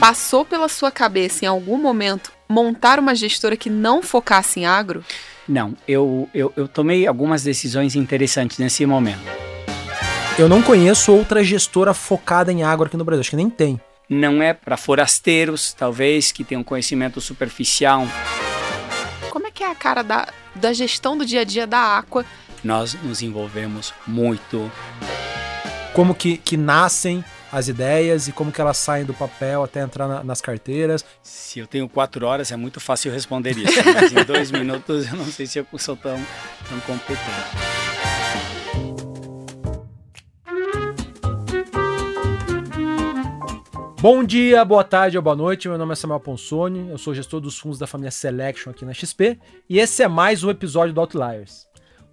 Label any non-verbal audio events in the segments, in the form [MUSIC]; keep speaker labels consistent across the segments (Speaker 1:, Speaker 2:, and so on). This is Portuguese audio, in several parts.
Speaker 1: Passou pela sua cabeça em algum momento montar uma gestora que não focasse em agro?
Speaker 2: Não, eu, eu, eu tomei algumas decisões interessantes nesse momento.
Speaker 3: Eu não conheço outra gestora focada em agro aqui no Brasil, acho que nem tem.
Speaker 2: Não é para forasteiros, talvez, que tenham conhecimento superficial.
Speaker 1: Como é que é a cara da, da gestão do dia a dia da Aqua?
Speaker 2: Nós nos envolvemos muito.
Speaker 3: Como que, que nascem as ideias e como que elas saem do papel até entrar na, nas carteiras.
Speaker 2: Se eu tenho quatro horas, é muito fácil responder isso, mas em dois [LAUGHS] minutos eu não sei se eu sou tão, tão competente.
Speaker 3: Bom dia, boa tarde ou boa noite. Meu nome é Samuel Ponsoni, eu sou gestor dos fundos da família Selection aqui na XP e esse é mais um episódio do Outliers.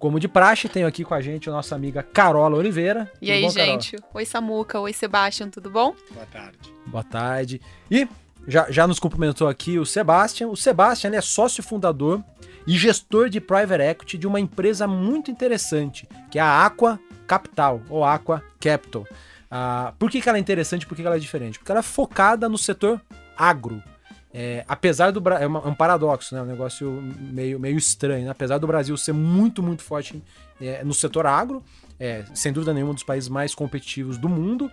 Speaker 3: Como de praxe, tenho aqui com a gente a nossa amiga Carola Oliveira.
Speaker 1: E tudo aí, bom, gente? Oi, Samuca. Oi, Sebastião. Tudo bom?
Speaker 2: Boa tarde.
Speaker 3: Boa tarde. E já, já nos cumprimentou aqui o Sebastião. O Sebastião é sócio fundador e gestor de private equity de uma empresa muito interessante, que é a Aqua Capital, ou Aqua Capital. Ah, por que, que ela é interessante? Por que, que ela é diferente? Porque ela é focada no setor agro. É, apesar do é, uma, é, um paradoxo, né? Um negócio meio, meio estranho. Né? Apesar do Brasil ser muito, muito forte é, no setor agro, é, sem dúvida nenhuma um dos países mais competitivos do mundo,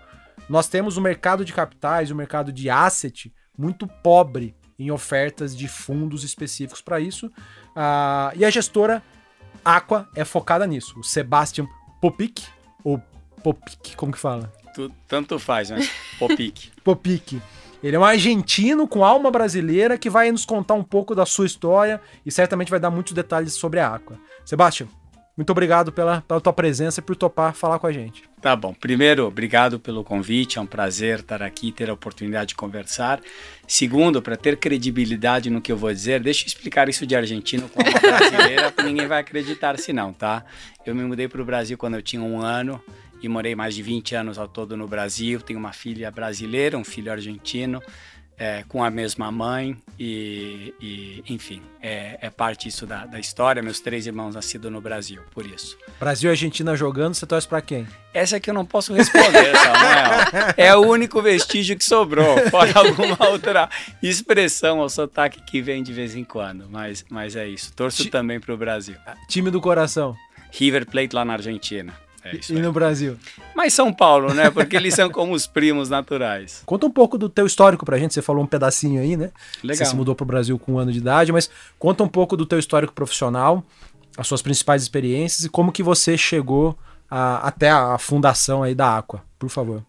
Speaker 3: nós temos o mercado de capitais, o mercado de asset muito pobre em ofertas de fundos específicos para isso. Ah, e a gestora Aqua é focada nisso. O Sebastian Popik, ou Popik, como que fala?
Speaker 2: tanto faz, mas Popik. [LAUGHS]
Speaker 3: Popik. Ele é um argentino com alma brasileira que vai nos contar um pouco da sua história e certamente vai dar muitos detalhes sobre a Aqua. Sebastião, muito obrigado pela, pela tua presença e por topar falar com a gente.
Speaker 2: Tá bom. Primeiro, obrigado pelo convite. É um prazer estar aqui, ter a oportunidade de conversar. Segundo, para ter credibilidade no que eu vou dizer, deixa eu explicar isso de argentino com uma brasileira, [LAUGHS] ninguém vai acreditar se não, tá? Eu me mudei para o Brasil quando eu tinha um ano e morei mais de 20 anos ao todo no Brasil. Tenho uma filha brasileira, um filho argentino, é, com a mesma mãe e, e enfim, é, é, parte isso da, da, história. Meus três irmãos nascidos no Brasil, por isso.
Speaker 3: Brasil e Argentina jogando, você torce para quem?
Speaker 2: Essa aqui eu não posso responder, [LAUGHS] Samuel. É o único vestígio que sobrou. Fora alguma outra expressão ou sotaque que vem de vez em quando. Mas, mas é isso. Torço Ti também para o Brasil.
Speaker 3: Time do coração.
Speaker 2: River Plate lá na Argentina.
Speaker 3: É e no Brasil?
Speaker 2: Mas São Paulo, né? Porque eles são como os primos naturais. [LAUGHS]
Speaker 3: Conta um pouco do teu histórico pra gente. Você falou um pedacinho aí, né?
Speaker 2: Legal.
Speaker 3: Você se mudou pro Brasil com um ano de idade, mas conta um pouco do teu histórico profissional, as suas principais experiências e como que você chegou a, até a fundação aí da Aqua, por favor.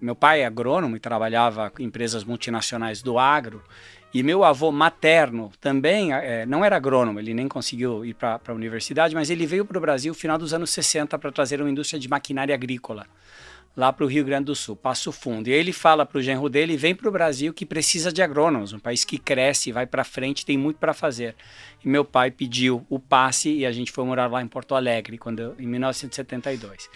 Speaker 2: Meu pai é agrônomo e trabalhava em empresas multinacionais do agro. E meu avô materno também é, não era agrônomo, ele nem conseguiu ir para a universidade, mas ele veio para o Brasil no final dos anos 60 para trazer uma indústria de maquinária agrícola lá para o Rio Grande do Sul, Passo Fundo. E ele fala para o genro dele, vem para o Brasil que precisa de agrônomos, um país que cresce, vai para frente, tem muito para fazer. E meu pai pediu o passe e a gente foi morar lá em Porto Alegre, quando, em 1972.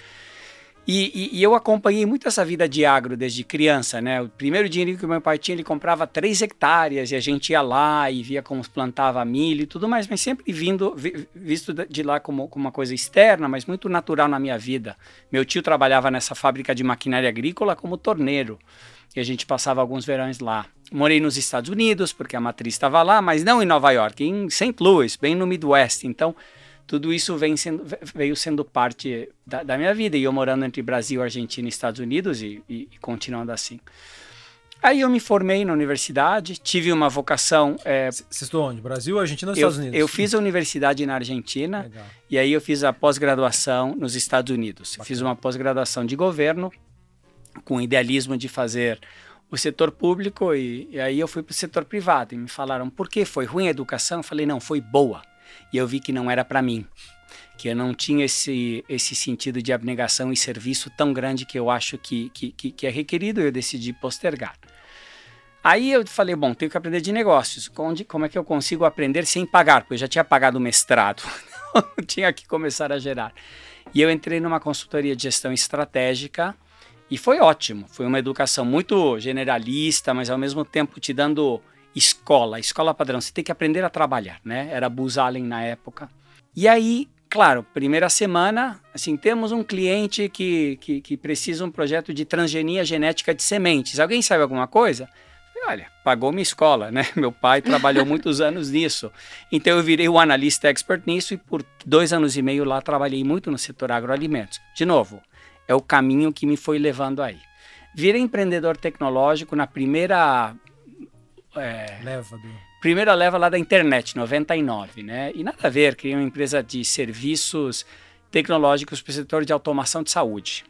Speaker 2: E, e, e, eu acompanhei muito essa vida de agro desde criança, né? O primeiro dinheiro que meu pai tinha, ele comprava três hectares e a gente ia lá e via como plantava milho e tudo mais, mas sempre vindo, visto de lá como, como uma coisa externa, mas muito natural na minha vida. Meu tio trabalhava nessa fábrica de maquinária agrícola como torneiro e a gente passava alguns verões lá. Morei nos Estados Unidos, porque a matriz estava lá, mas não em Nova York, em St. Louis, bem no Midwest. Então, tudo isso vem sendo, veio sendo parte da, da, minha vida. E eu morando entre Brasil, Argentina e Estados Unidos e, e, e, continuando assim. Aí eu me formei na universidade, tive uma vocação.
Speaker 3: É, Você estudou onde? Brasil, Argentina ou Estados
Speaker 2: eu,
Speaker 3: Unidos?
Speaker 2: Eu fiz a universidade na Argentina Legal. e aí eu fiz a pós-graduação nos Estados Unidos. Fiz uma pós-graduação de governo com idealismo de fazer o setor público e, e aí eu fui para o setor privado e me falaram por que foi ruim a educação? Eu falei não, foi boa e eu vi que não era para mim, que eu não tinha esse, esse sentido de abnegação e serviço tão grande que eu acho que, que, que é requerido eu decidi postergar. Aí eu falei, bom, tenho que aprender de negócios. Onde, como é que eu consigo aprender sem pagar? Porque eu já tinha pagado o mestrado, [LAUGHS] tinha que começar a gerar. E eu entrei numa consultoria de gestão estratégica e foi ótimo. Foi uma educação muito generalista, mas ao mesmo tempo te dando escola, escola padrão. Você tem que aprender a trabalhar, né? Era Buzz Allen na época. E aí, claro, primeira semana, assim, temos um cliente que, que, que precisa um projeto de transgenia genética de sementes. Alguém sabe alguma coisa? olha, pagou minha escola, né? [LAUGHS] Meu pai trabalhou muitos anos nisso. Então eu virei o analista expert nisso e por dois anos e meio lá trabalhei muito no setor agroalimentos. De novo, é o caminho que me foi levando aí. Virei empreendedor tecnológico na primeira
Speaker 3: é, leva do...
Speaker 2: primeira leva lá da internet, 99, né? E nada a ver, criei uma empresa de serviços tecnológicos para o setor de automação de saúde.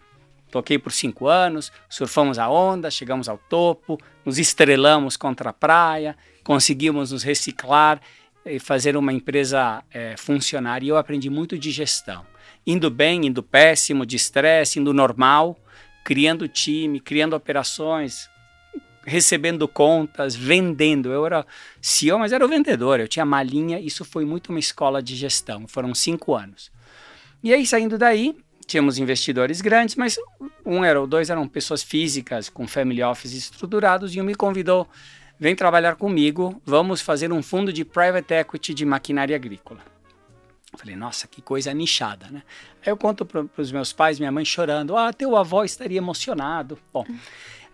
Speaker 2: Toquei por cinco anos, surfamos a onda, chegamos ao topo, nos estrelamos contra a praia, conseguimos nos reciclar e fazer uma empresa é, funcionar. E eu aprendi muito de gestão. Indo bem, indo péssimo, de estresse, indo normal, criando time, criando operações, recebendo contas, vendendo. Eu era CEO, mas era o vendedor. Eu tinha malinha. Isso foi muito uma escola de gestão. Foram cinco anos. E aí, saindo daí, tínhamos investidores grandes, mas um era ou dois eram pessoas físicas com family office estruturados e um me convidou, vem trabalhar comigo, vamos fazer um fundo de private equity de maquinária agrícola. Falei, nossa, que coisa nichada, né? Aí eu conto para os meus pais, minha mãe chorando, ah, teu avô estaria emocionado. Bom,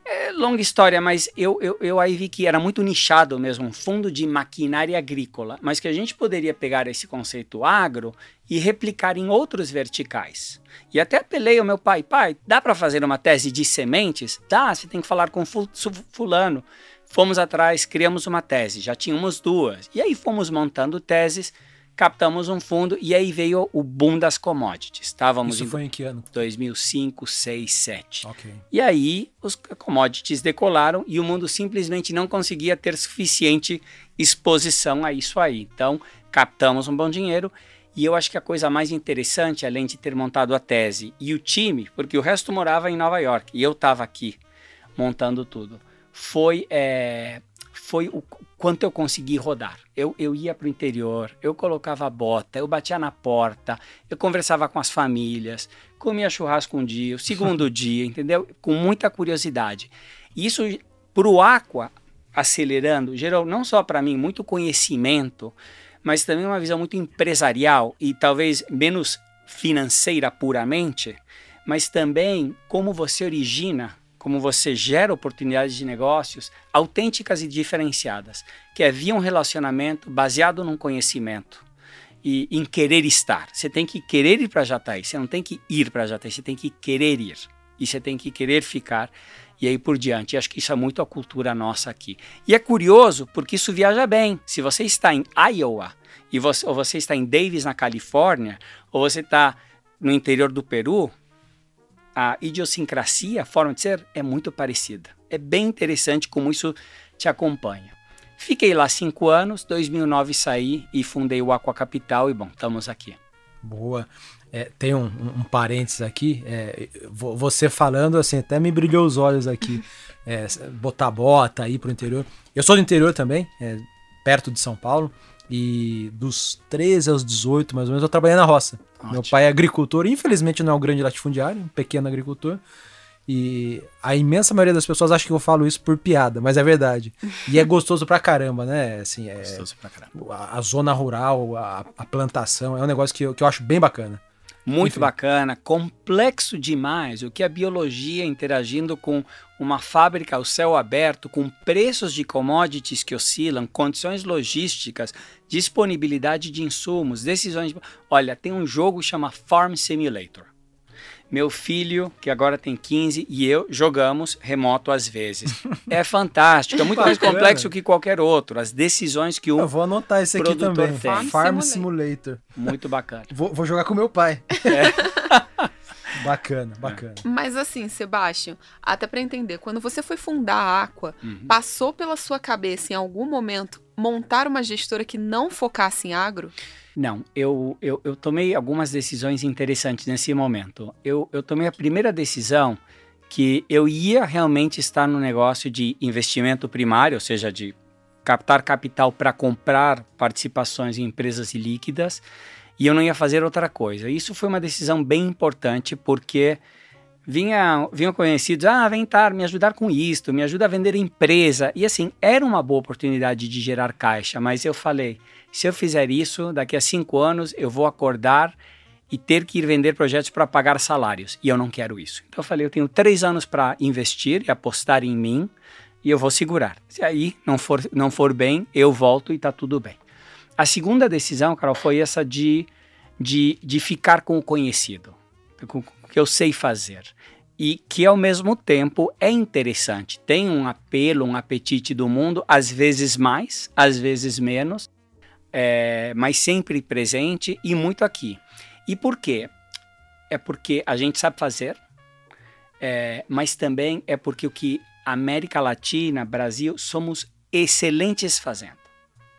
Speaker 2: é longa história, mas eu, eu, eu aí vi que era muito nichado mesmo, um fundo de maquinária agrícola, mas que a gente poderia pegar esse conceito agro e replicar em outros verticais. E até apelei ao meu pai, pai, dá para fazer uma tese de sementes? Dá, você tem que falar com fulano. Fomos atrás, criamos uma tese, já tínhamos duas. E aí fomos montando teses captamos um fundo e aí veio o boom das commodities. Estávamos
Speaker 3: Isso em foi em que ano?
Speaker 2: 2005, 6, 7.
Speaker 3: Okay.
Speaker 2: E aí os commodities decolaram e o mundo simplesmente não conseguia ter suficiente exposição a isso aí. Então, captamos um bom dinheiro e eu acho que a coisa mais interessante, além de ter montado a tese e o time, porque o resto morava em Nova York e eu estava aqui montando tudo, foi é, foi o quanto eu consegui rodar. Eu, eu ia para o interior, eu colocava a bota, eu batia na porta, eu conversava com as famílias, comia churrasco um dia, o segundo [LAUGHS] dia, entendeu? Com muita curiosidade. isso para o Aqua, acelerando, gerou não só para mim muito conhecimento, mas também uma visão muito empresarial e talvez menos financeira puramente, mas também como você origina como você gera oportunidades de negócios autênticas e diferenciadas, que é via um relacionamento baseado num conhecimento e em querer estar. Você tem que querer ir para Jataí, você não tem que ir para Jataí, você tem que querer ir e você tem que querer ficar e aí por diante. E acho que isso é muito a cultura nossa aqui. E é curioso porque isso viaja bem. Se você está em Iowa e você, ou você está em Davis, na Califórnia, ou você está no interior do Peru, a idiosincrasia, a forma de ser, é muito parecida. É bem interessante como isso te acompanha. Fiquei lá cinco anos, 2009 saí e fundei o Aqua Capital e bom, estamos aqui.
Speaker 3: Boa. É, tem um, um, parênteses aqui, é, você falando assim, até me brilhou os olhos aqui, é, botar bota aí pro interior. Eu sou do interior também, é, perto de São Paulo, e dos 13 aos 18, mais ou menos, eu trabalhei na roça. Ótimo. Meu pai é agricultor, infelizmente não é um grande latifundiário, um pequeno agricultor. E a imensa maioria das pessoas acha que eu falo isso por piada, mas é verdade. [LAUGHS] E é gostoso pra caramba, né? Assim, é, gostoso pra caramba. A, a zona rural, a, a, plantação, é um negócio que eu, que eu acho bem bacana.
Speaker 2: Muito Enfim. bacana, complexo demais. O que a biologia interagindo com uma fábrica ao céu aberto, com preços de commodities que oscilam, condições logísticas, disponibilidade de insumos, decisões. Olha, tem um jogo que chama Farm Simulator. Meu filho, que agora tem 15, e eu jogamos remoto às vezes. É [LAUGHS] fantástico, é muito mais complexo que qualquer outro. As decisões que um.
Speaker 3: Eu vou anotar esse aqui também.
Speaker 2: Tem. Farm,
Speaker 3: Farm Simulator.
Speaker 2: Muito bacana.
Speaker 3: Vou, vou jogar com meu pai. É. [LAUGHS] Bacana, bacana.
Speaker 1: Mas assim, Sebastião, até para entender, quando você foi fundar a Aqua, uhum. passou pela sua cabeça em algum momento montar uma gestora que não focasse em agro?
Speaker 2: Não, eu, eu, eu tomei algumas decisões interessantes nesse momento. Eu, eu tomei a primeira decisão que eu ia realmente estar no negócio de investimento primário, ou seja, de captar capital para comprar participações em empresas líquidas, e eu não ia fazer outra coisa. Isso foi uma decisão bem importante porque vinha, vinham conhecidos, ah, vem estar, me ajudar com isto, me ajuda a vender empresa. E assim, era uma boa oportunidade de gerar caixa, mas eu falei, se eu fizer isso, daqui a cinco anos eu vou acordar e ter que ir vender projetos para pagar salários. E eu não quero isso. Então eu falei, eu tenho três anos para investir e apostar em mim e eu vou segurar. Se aí não for, não for bem, eu volto e está tudo bem. A segunda decisão, Carol, foi essa de, de, de ficar com o conhecido, com o que eu sei fazer. E que ao mesmo tempo é interessante, tem um apelo, um apetite do mundo, às vezes mais, às vezes menos, é, mas sempre presente e muito aqui. E por quê? É porque a gente sabe fazer, é, mas também é porque o que América Latina, Brasil, somos excelentes fazendo.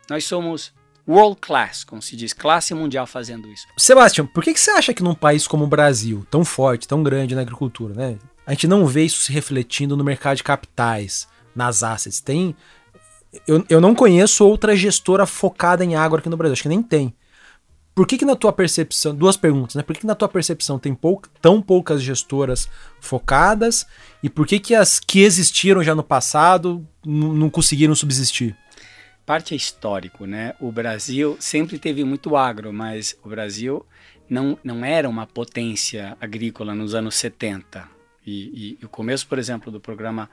Speaker 2: Nós somos world class, como se diz, classe mundial fazendo isso.
Speaker 3: Sebastião, por que, que você acha que num país como o Brasil, tão forte, tão grande na agricultura, né, a gente não vê isso se refletindo no mercado de capitais, nas assets? Tem. Eu, eu não conheço outra gestora focada em água aqui no Brasil, acho que nem tem. Por que, que na tua percepção, duas perguntas, né? Por que, que na tua percepção tem pou, tão poucas gestoras focadas e por que, que as que existiram já no passado não conseguiram subsistir?
Speaker 2: Parte é histórico, né? O Brasil sempre teve muito agro, mas o Brasil não, não era uma potência agrícola nos anos 70. E, e o começo, por exemplo, do programa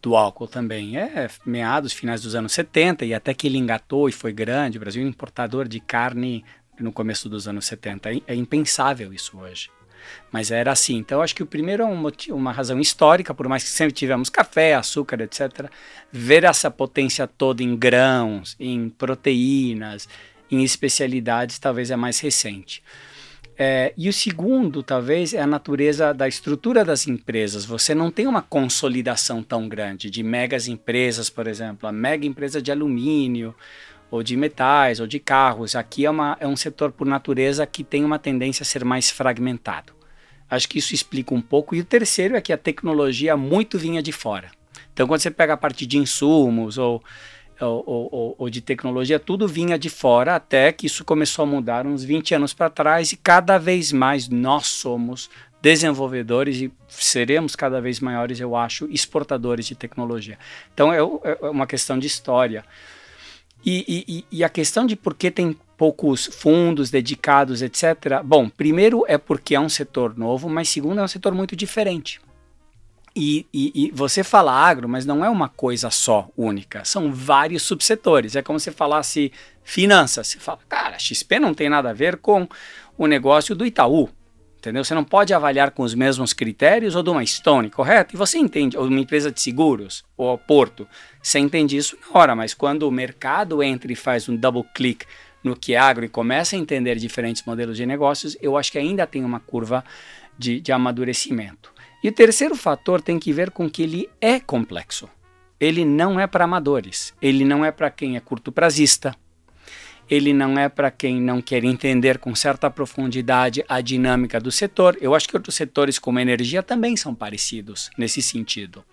Speaker 2: do álcool também é meados, finais dos anos 70 e até que ele engatou e foi grande. O Brasil é importador de carne no começo dos anos 70. É, é impensável isso hoje. Mas era assim. Então, acho que o primeiro é um motivo, uma razão histórica, por mais que sempre tivemos café, açúcar, etc. Ver essa potência toda em grãos, em proteínas, em especialidades, talvez é mais recente. É, e o segundo, talvez, é a natureza da estrutura das empresas. Você não tem uma consolidação tão grande de megas empresas, por exemplo, a mega empresa de alumínio, ou de metais, ou de carros. Aqui é, uma, é um setor, por natureza, que tem uma tendência a ser mais fragmentado. Acho que isso explica um pouco. E o terceiro é que a tecnologia muito vinha de fora. Então, quando você pega a parte de insumos ou, ou, ou, ou de tecnologia, tudo vinha de fora, até que isso começou a mudar uns 20 anos para trás, e cada vez mais nós somos desenvolvedores e seremos cada vez maiores, eu acho, exportadores de tecnologia. Então, é, é uma questão de história. E, e, e, a questão de por que tem poucos fundos dedicados, etc. Bom, primeiro é porque é um setor novo, mas segundo é um setor muito diferente. E, e, e, você fala agro, mas não é uma coisa só única, são vários subsetores. É como se falasse finanças. Você fala, cara, XP não tem nada a ver com o negócio do Itaú entendeu? Você não pode avaliar com os mesmos critérios ou de uma Stone, correto? E você entende, ou uma empresa de seguros, ou Porto, você entende isso na hora, mas quando o mercado entra e faz um double click no que é agro e começa a entender diferentes modelos de negócios, eu acho que ainda tem uma curva de, de amadurecimento. E o terceiro fator tem que ver com que ele é complexo. Ele não é para amadores, ele não é para quem é curto prazista, ele não é para quem não quer entender com certa profundidade a dinâmica do setor. Eu acho que outros setores, como energia, também são parecidos nesse sentido.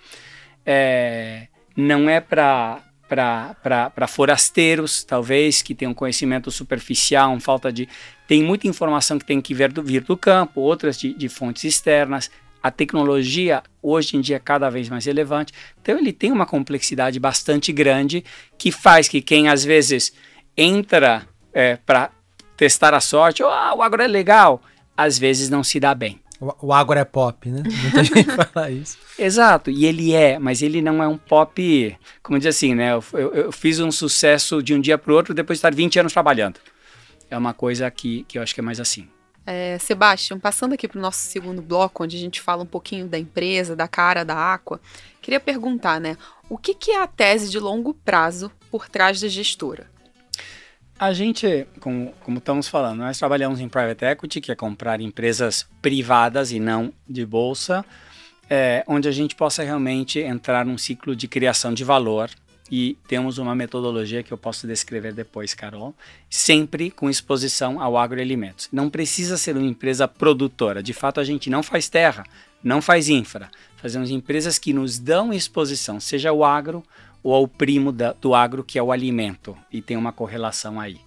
Speaker 2: É, não é para para forasteiros, talvez, que tenham conhecimento superficial, falta de. Tem muita informação que tem que vir do, vir do campo, outras de, de fontes externas. A tecnologia, hoje em dia, é cada vez mais relevante. Então, ele tem uma complexidade bastante grande que faz que quem, às vezes, entra é, para testar a sorte, oh, o agro é legal, às vezes não se dá bem.
Speaker 3: O, o agro é pop, né? Muita [LAUGHS] gente fala isso.
Speaker 2: Exato, e ele é, mas ele não é um pop, como diz assim, né? Eu, eu, eu fiz um sucesso de um dia para o outro depois de estar 20 anos trabalhando. É uma coisa que, que eu acho que é mais assim.
Speaker 1: É, Sebastião, passando aqui para o nosso segundo bloco, onde a gente fala um pouquinho da empresa, da cara da Aqua, queria perguntar, né? O que, que é a tese de longo prazo por trás da gestora?
Speaker 2: A gente, como, como estamos falando, nós trabalhamos em private equity, que é comprar empresas privadas e não de bolsa, é, onde a gente possa realmente entrar num ciclo de criação de valor. E temos uma metodologia que eu posso descrever depois, Carol, sempre com exposição ao agroalimentos. Não precisa ser uma empresa produtora, de fato a gente não faz terra, não faz infra, fazemos empresas que nos dão exposição, seja o agro ou ao primo da, do agro, que é o alimento, e tem uma correlação aí.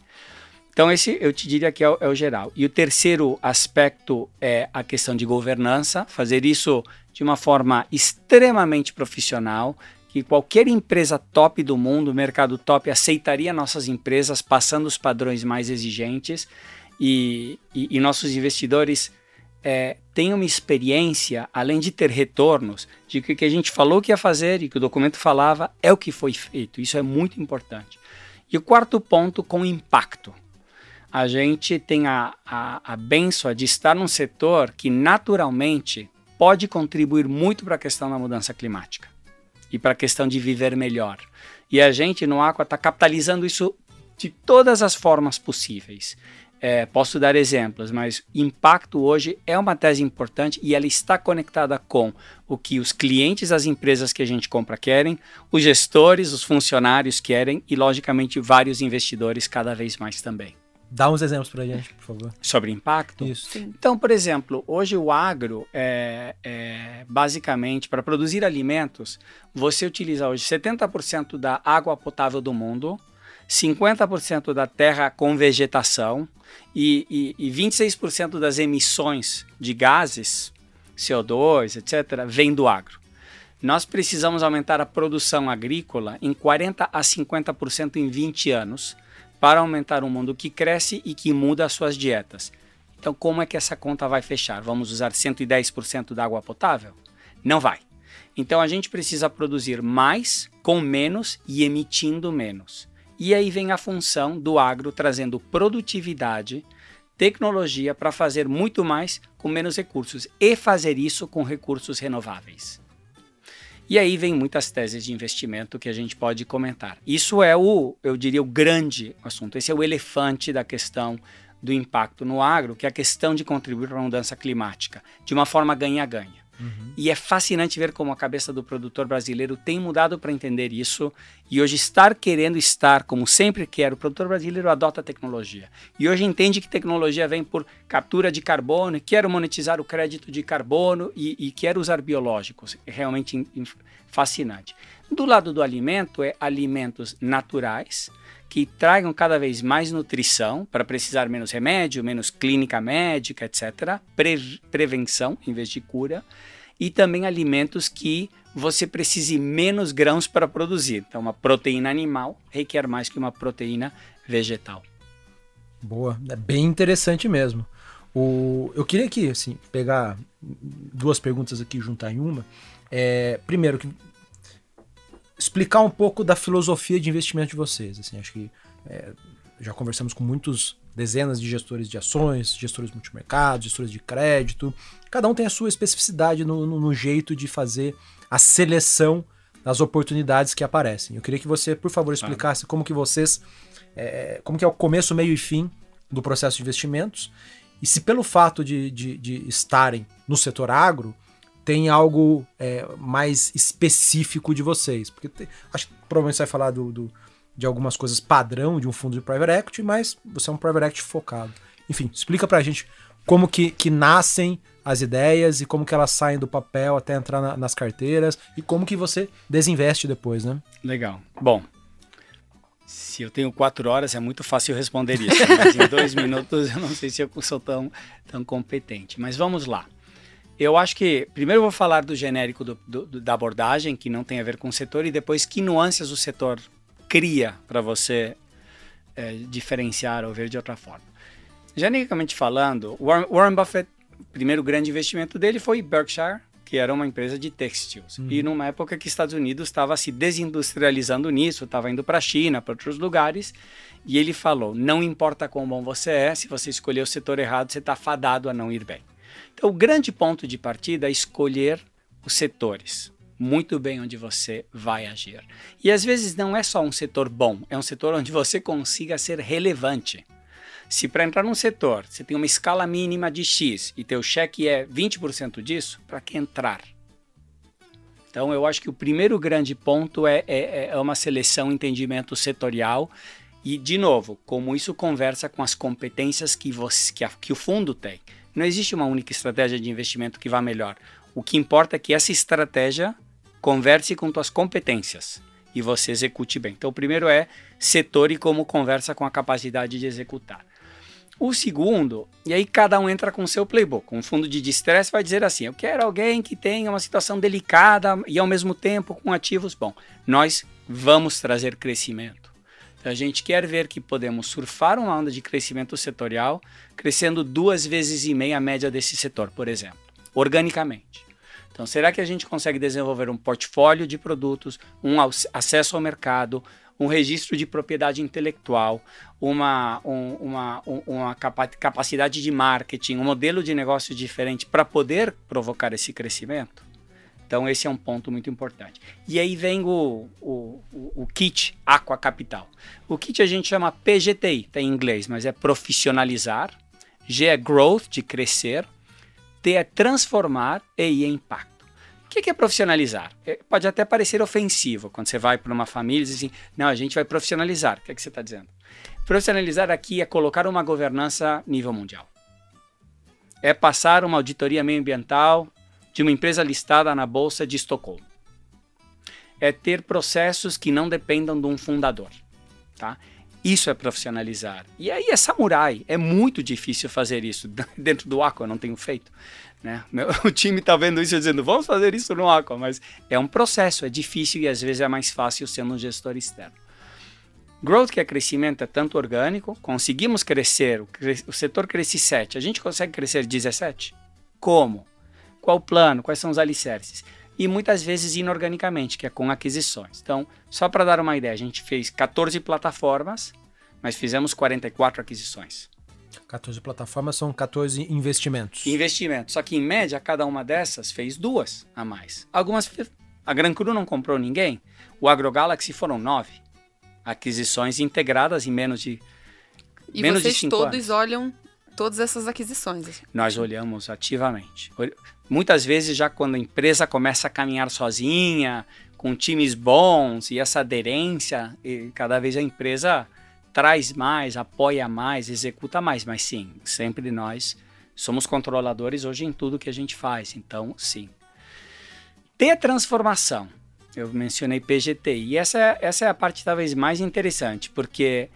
Speaker 2: Então, esse eu te diria que é o, é o, geral. E o terceiro aspecto é a questão de governança, fazer isso de uma forma extremamente profissional, que qualquer empresa top do mundo, mercado top, aceitaria nossas empresas passando os padrões mais exigentes e, e, e nossos investidores é, tem uma experiência, além de ter retornos, de que o que a gente falou que ia fazer e que o documento falava é o que foi feito. Isso é muito importante. E o quarto ponto, com impacto. A gente tem a, a, a benção de estar num setor que naturalmente pode contribuir muito para a questão da mudança climática e para a questão de viver melhor. E a gente no Aqua está capitalizando isso de todas as formas possíveis. É, posso dar exemplos, mas impacto hoje é uma tese importante e ela está conectada com o que os clientes das empresas que a gente compra querem, os gestores, os funcionários querem e, logicamente, vários investidores cada vez mais também.
Speaker 3: Dá uns exemplos para a gente, por favor.
Speaker 2: Sobre impacto?
Speaker 3: Isso.
Speaker 2: Sim. Então, por exemplo, hoje o agro é, é basicamente para produzir alimentos, você utiliza hoje 70% da água potável do mundo, 50% da terra com vegetação e, e, e 26% das emissões de gases, CO2, etc., vem do agro. Nós precisamos aumentar a produção agrícola em 40 a 50% em 20 anos para aumentar um mundo que cresce e que muda as suas dietas. Então, como é que essa conta vai fechar? Vamos usar 110% da água potável? Não vai. Então, a gente precisa produzir mais com menos e emitindo menos. E aí vem a função do agro trazendo produtividade, tecnologia para fazer muito mais com menos recursos e fazer isso com recursos renováveis. E aí vem muitas teses de investimento que a gente pode comentar. Isso é o, eu diria, o grande assunto. Esse é o elefante da questão do impacto no agro, que é a questão de contribuir para a mudança climática, de uma forma ganha-ganha. Uhum. E é fascinante ver como a cabeça do produtor brasileiro tem mudado para entender isso e hoje estar querendo estar, como sempre quer, o produtor brasileiro adota a tecnologia. E hoje entende que tecnologia vem por captura de carbono, quer monetizar o crédito de carbono e, e quer usar biológicos. É realmente in, in, fascinante. Do lado do alimento, é alimentos naturais, que tragam cada vez mais nutrição para precisar menos remédio, menos clínica médica, etc. Pre prevenção em vez de cura. E também alimentos que você precise menos grãos para produzir. Então, uma proteína animal requer mais que uma proteína vegetal.
Speaker 3: Boa, é bem interessante mesmo. O, eu queria aqui, assim, pegar duas perguntas aqui juntar em uma. É, primeiro, que explicar um pouco da filosofia de investimento de vocês. Assim, acho que é, já conversamos com muitos dezenas de gestores de ações, gestores multimercados, gestores de crédito. Cada um tem a sua especificidade no, no, no jeito de fazer a seleção das oportunidades que aparecem. Eu queria que você, por favor, explicasse como que vocês, é, como que é o começo, meio e fim do processo de investimentos e se pelo fato de, de, de estarem no setor agro, tem algo é, mais específico de vocês. Porque tem, acho que provavelmente você vai falar do, do, de algumas coisas padrão de um fundo de private equity, mas você é um private equity focado. Enfim, explica pra gente como que, que nascem as ideias e como que elas saem do papel até entrar na, nas carteiras e como que você desinveste depois, né?
Speaker 2: Legal. Bom, se eu tenho quatro horas é muito fácil responder isso, [LAUGHS] mas em dois minutos eu não sei se eu sou tão, tão competente. Mas vamos lá. Eu acho que primeiro eu vou falar do genérico do, do, da abordagem, que não tem a ver com o setor, e depois que nuances o setor cria para você é, diferenciar ou ver de outra forma. Genericamente falando, Warren, Warren Buffett, o primeiro grande investimento dele foi Berkshire, que era uma empresa de textiles. Uhum. E numa época que Estados Unidos estava se desindustrializando nisso, estava indo para a China, para outros lugares, e ele falou: não importa quão bom você é, se você escolher o setor errado, você está fadado a não ir bem. Então, o grande ponto de partida é escolher os setores muito bem onde você vai agir. E às vezes não é só um setor bom, é um setor onde você consiga ser relevante. Se para entrar num setor você tem uma escala mínima de X e teu cheque é 20% disso, para que entrar? Então eu acho que o primeiro grande ponto é, é, é uma seleção, entendimento setorial e, de novo, como isso conversa com as competências que, você, que, a, que o fundo tem. Não existe uma única estratégia de investimento que vá melhor. O que importa é que essa estratégia converse com tuas competências e você execute bem. Então, o primeiro é setor e como conversa com a capacidade de executar. O segundo, e aí cada um entra com seu playbook. Um fundo de distress vai dizer assim: eu quero alguém que tenha uma situação delicada e ao mesmo tempo com ativos. Bom, nós vamos trazer crescimento. Então, a gente quer ver que podemos surfar uma onda de crescimento setorial, crescendo duas vezes e meia a média desse setor, por exemplo, organicamente. Então, será que a gente consegue desenvolver um portfólio de produtos, um acesso ao mercado, um registro de propriedade intelectual, uma, um, uma, uma capacidade de marketing, um modelo de negócio diferente para poder provocar esse crescimento? Então, esse é um ponto muito importante. E aí vem o, o, o, kit Aqua Capital. O kit a gente chama PGTI, tem tá em inglês, mas é profissionalizar. G é growth, de crescer. É transformar e I é impacto. O que é profissionalizar? É, pode até parecer ofensivo quando você vai para uma família e diz assim: não, a gente vai profissionalizar. O que, é que você está dizendo? Profissionalizar aqui é colocar uma governança nível mundial. É passar uma auditoria ambiental de uma empresa listada na Bolsa de Estocolmo. É ter processos que não dependam de um fundador. Tá? Isso é profissionalizar. E aí é samurai. É muito difícil fazer isso. [LAUGHS] Dentro do Aqua eu não tenho feito. Né? Meu, [LAUGHS] o time está vendo isso dizendo, vamos fazer isso no Aqua. Mas é um processo, é difícil e às vezes é mais fácil sendo um gestor externo. Growth, que é crescimento, é tanto orgânico. Conseguimos crescer, o, o setor cresce 7. A gente consegue crescer 17? Como? Qual o plano? Quais são os alicerces? E muitas vezes inorganicamente, que é com aquisições. Então, só para dar uma ideia, a gente fez 14 plataformas, mas fizemos 44 aquisições.
Speaker 3: 14 plataformas são 14 investimentos.
Speaker 2: Investimentos. Só que em média, cada uma dessas fez duas a mais. Algumas. A Gran Cru não comprou ninguém. O AgroGalaxy foram nove aquisições integradas em menos de.
Speaker 1: E
Speaker 2: menos
Speaker 1: vocês
Speaker 2: de cinco
Speaker 1: todos
Speaker 2: anos.
Speaker 1: olham todas essas aquisições?
Speaker 2: Nós olhamos ativamente. Muitas vezes, já quando a empresa começa a caminhar sozinha, com times bons e essa aderência, e cada vez a empresa traz mais, apoia mais, executa mais. Mas sim, sempre nós somos controladores hoje em tudo que a gente faz. Então, sim. Tem a transformação. Eu mencionei PGT. E essa, é, essa é a parte talvez mais interessante, porque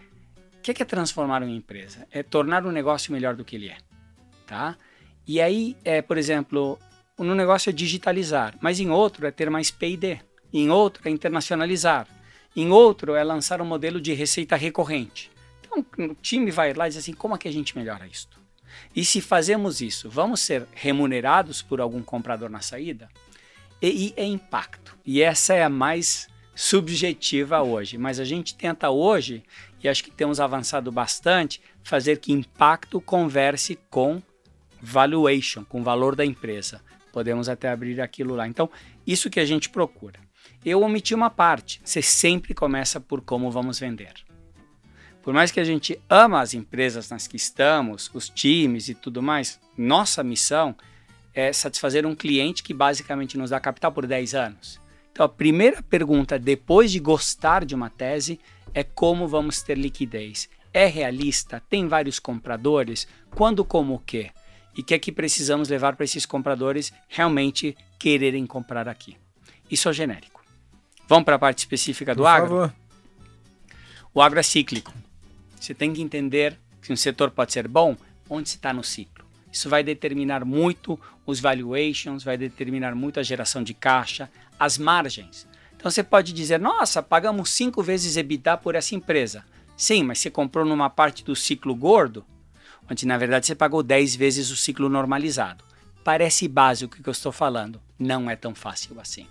Speaker 2: o que é transformar uma empresa? É tornar um negócio melhor do que ele é. Tá? E aí, é, por exemplo, no negócio é digitalizar, mas em outro é ter mais P&D, em outro é internacionalizar, em outro é lançar um modelo de receita recorrente. Então o time vai lá e diz assim, como é que a gente melhora isto? E se fazemos isso, vamos ser remunerados por algum comprador na saída? E, e é impacto. E essa é a mais subjetiva hoje. Mas a gente tenta hoje, e acho que temos avançado bastante, fazer que impacto converse com valuation, com o valor da empresa. Podemos até abrir aquilo lá. Então, isso que a gente procura. Eu omiti uma parte. Você sempre começa por como vamos vender. Por mais que a gente ama as empresas nas que estamos, os times e tudo mais, nossa missão é satisfazer um cliente que basicamente nos dá capital por 10 anos. Então, a primeira pergunta depois de gostar de uma tese é como vamos ter liquidez. É realista? Tem vários compradores? Quando, como, o quê? e que é que precisamos levar para esses compradores realmente quererem comprar aqui. Isso é genérico. Vamos para a parte específica do Por agro? Favor. O agro é cíclico. Você tem que entender que um setor pode ser bom onde está no ciclo. Isso vai determinar muito os valuations, vai determinar muito a geração de caixa, as margens. Então você pode dizer, nossa, pagamos cinco vezes EBITDA por essa empresa. Sim, mas você comprou numa parte do ciclo gordo, onde na verdade você pagou 10 vezes o ciclo normalizado. Parece básico o que eu estou falando, não é tão fácil assim.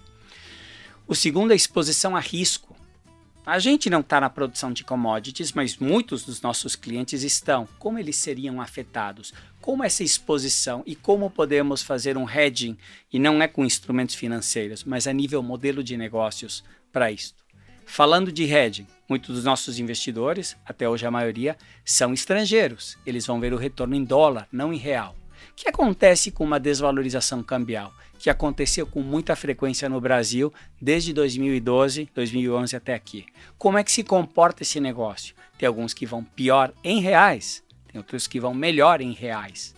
Speaker 2: O segundo é a exposição a risco. A gente não está na produção de commodities, mas muitos dos nossos clientes estão. Como eles seriam afetados? Como essa exposição e como podemos fazer um hedging, e não é com instrumentos financeiros, mas a nível modelo de negócios para isto? Falando de hedging, muitos dos nossos investidores, até hoje a maioria, são estrangeiros. Eles vão ver o retorno em dólar, não em real. Que acontece com uma desvalorização cambial? Que aconteceu com muita frequência no Brasil desde 2012, 2011 até aqui. Como é que se comporta esse negócio? Tem alguns que vão pior em reais, tem outros que vão melhor em reais.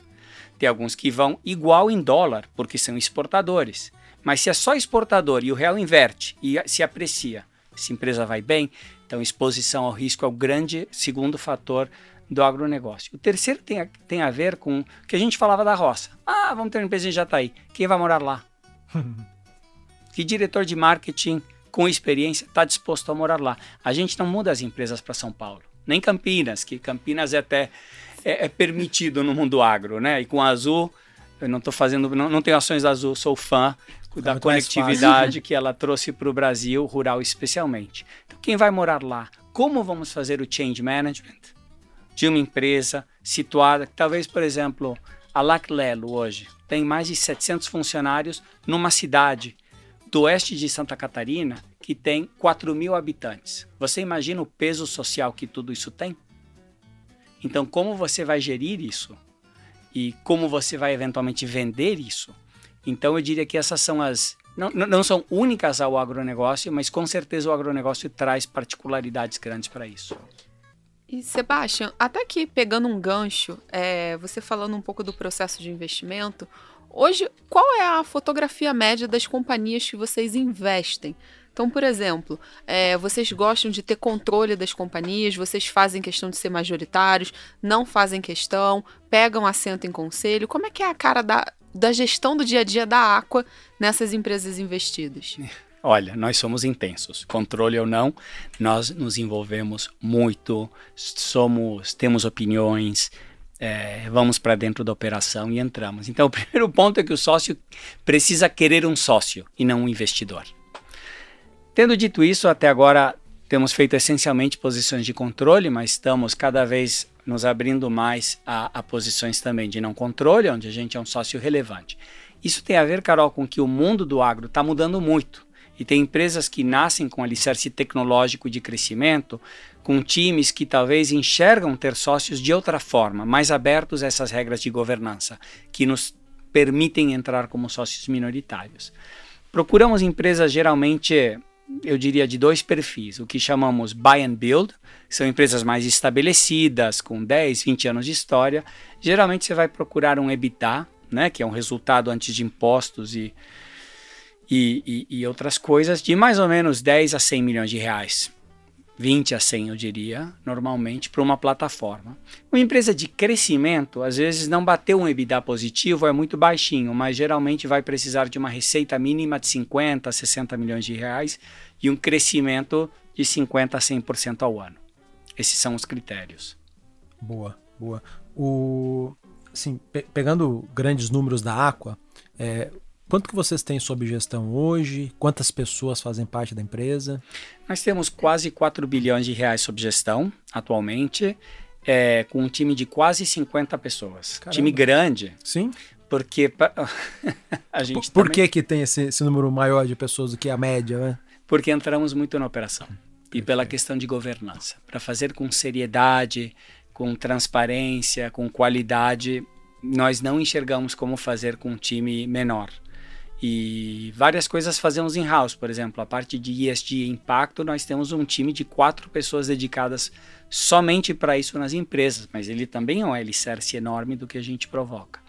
Speaker 2: Tem alguns que vão igual em dólar, porque são exportadores. Mas se é só exportador e o real inverte e se aprecia, se a empresa vai bem. Então, exposição ao risco é o grande segundo fator do agronegócio. O terceiro tem a, tem a ver com o que a gente falava da roça. Ah, vamos ter uma empresa em Jataí. Quem vai morar lá? [LAUGHS] que diretor de marketing com experiência, está disposto a morar lá. A gente não muda as empresas para São Paulo, nem Campinas, que Campinas é até é, é, permitido no mundo agro, né? E com a Azul, eu não estou fazendo, não, não tenho ações da Azul, sou fã é da conectividade que ela trouxe para o Brasil rural especialmente. Então, quem vai morar lá? Como vamos fazer o change management de uma empresa situada, talvez, por exemplo, a Laclelo hoje tem mais de 700 funcionários numa cidade do oeste de Santa Catarina que tem 4 mil habitantes. Você imagina o peso social que tudo isso tem? Então, como você vai gerir isso? E como você vai eventualmente vender isso? Então, eu diria que essas são as. Não, não são únicas ao agronegócio, mas com certeza o agronegócio traz particularidades grandes para isso.
Speaker 1: E Sebastião, até aqui pegando um gancho, é, você falando um pouco do processo de investimento, hoje qual é a fotografia média das companhias que vocês investem? Então, por exemplo, é, vocês gostam de ter controle das companhias, vocês fazem questão de ser majoritários, não fazem questão, pegam assento em conselho. Como é que é a cara da, da gestão do dia a dia da Aqua nessas empresas investidas? [LAUGHS]
Speaker 2: Olha, nós somos intensos, controle ou não, nós nos envolvemos muito, somos, temos opiniões, é, vamos para dentro da operação e entramos. Então, [LAUGHS] o primeiro ponto é que o sócio precisa querer um sócio e não um investidor. Tendo dito isso, até agora temos feito essencialmente posições de controle, mas estamos cada vez nos abrindo mais a, a posições também de não controle, onde a gente é um sócio relevante. Isso tem a ver, Carol, com que o mundo do agro está mudando muito. E tem empresas que nascem com alicerce tecnológico de crescimento, com times que talvez enxergam ter sócios de outra forma, mais abertos a essas regras de governança, que nos permitem entrar como sócios minoritários. Procuramos empresas geralmente, eu diria, de dois perfis: o que chamamos buy and build, são empresas mais estabelecidas, com 10, 20 anos de história. Geralmente você vai procurar um EBITDA, né, que é um resultado antes de impostos e e, e, e outras coisas de mais ou menos 10 a 100 milhões de reais. 20 a 100, eu diria, normalmente, para uma plataforma. Uma empresa de crescimento, às vezes, não bateu um EBITDA positivo, é muito baixinho, mas geralmente vai precisar de uma receita mínima de 50 a 60 milhões de reais e um crescimento de 50 a 100% ao ano. Esses são os critérios.
Speaker 3: Boa, boa. O, assim, pe pegando grandes números da Aqua, é, Quanto que vocês têm sob gestão hoje? Quantas pessoas fazem parte da empresa?
Speaker 2: Nós temos quase 4 bilhões de reais sob gestão atualmente, é, com um time de quase 50 pessoas. Caramba. Time grande.
Speaker 3: Sim.
Speaker 2: Porque [LAUGHS] a gente
Speaker 3: Por, também... que, que tem esse, esse, número maior de pessoas do que a média, né?
Speaker 2: Porque entramos muito na operação. E pela questão de governança. Para fazer com seriedade, com transparência, com qualidade, nós não enxergamos como fazer com um time menor. E várias coisas fazemos em house, por exemplo, a parte de ESG impacto, nós temos um time de quatro pessoas dedicadas somente para isso nas empresas, mas ele também é um alicerce enorme do que a gente provoca.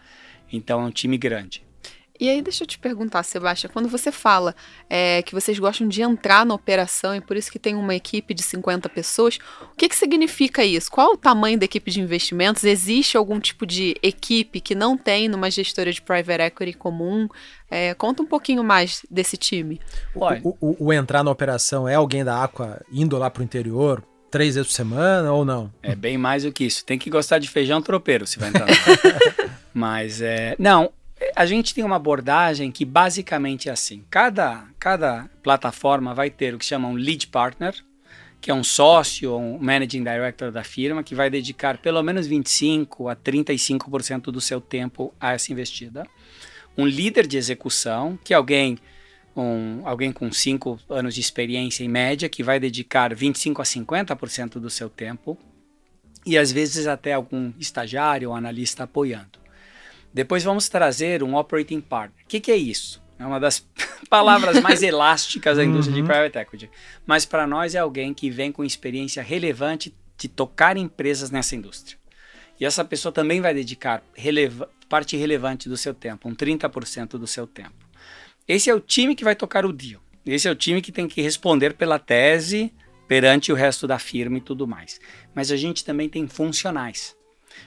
Speaker 2: Então é um time grande.
Speaker 1: E aí, deixa eu te perguntar, Sebastião, quando você fala é, que vocês gostam de entrar na operação e por isso que tem uma equipe de 50 pessoas, o que, que significa isso? Qual o tamanho da equipe de investimentos? Existe algum tipo de equipe que não tem numa gestora de private equity comum? É, conta um pouquinho mais desse time.
Speaker 3: O, o, o, entrar na operação é alguém da Aqua indo lá para o interior, três vezes por semana ou não?
Speaker 2: É bem mais do que isso. Tem que gostar de feijão tropeiro se vai entrar. [LAUGHS] Mas é. Não, a gente tem uma abordagem que basicamente é assim: cada, cada plataforma vai ter o que chamam lead partner, que é um sócio, um managing director da firma, que vai dedicar pelo menos 25 a 35% do seu tempo a essa investida. Um líder de execução, que é alguém, um, alguém com 5 anos de experiência em média, que vai dedicar 25 a 50% do seu tempo. E às vezes até algum estagiário ou analista apoiando. Depois vamos trazer um operating partner. O que, que é isso? É uma das [LAUGHS] palavras mais elásticas da indústria uhum. de private equity. Mas para nós é alguém que vem com experiência relevante de tocar empresas nessa indústria. E essa pessoa também vai dedicar releva parte relevante do seu tempo, um 30% do seu tempo. Esse é o time que vai tocar o deal. Esse é o time que tem que responder pela tese perante o resto da firma e tudo mais. Mas a gente também tem funcionais.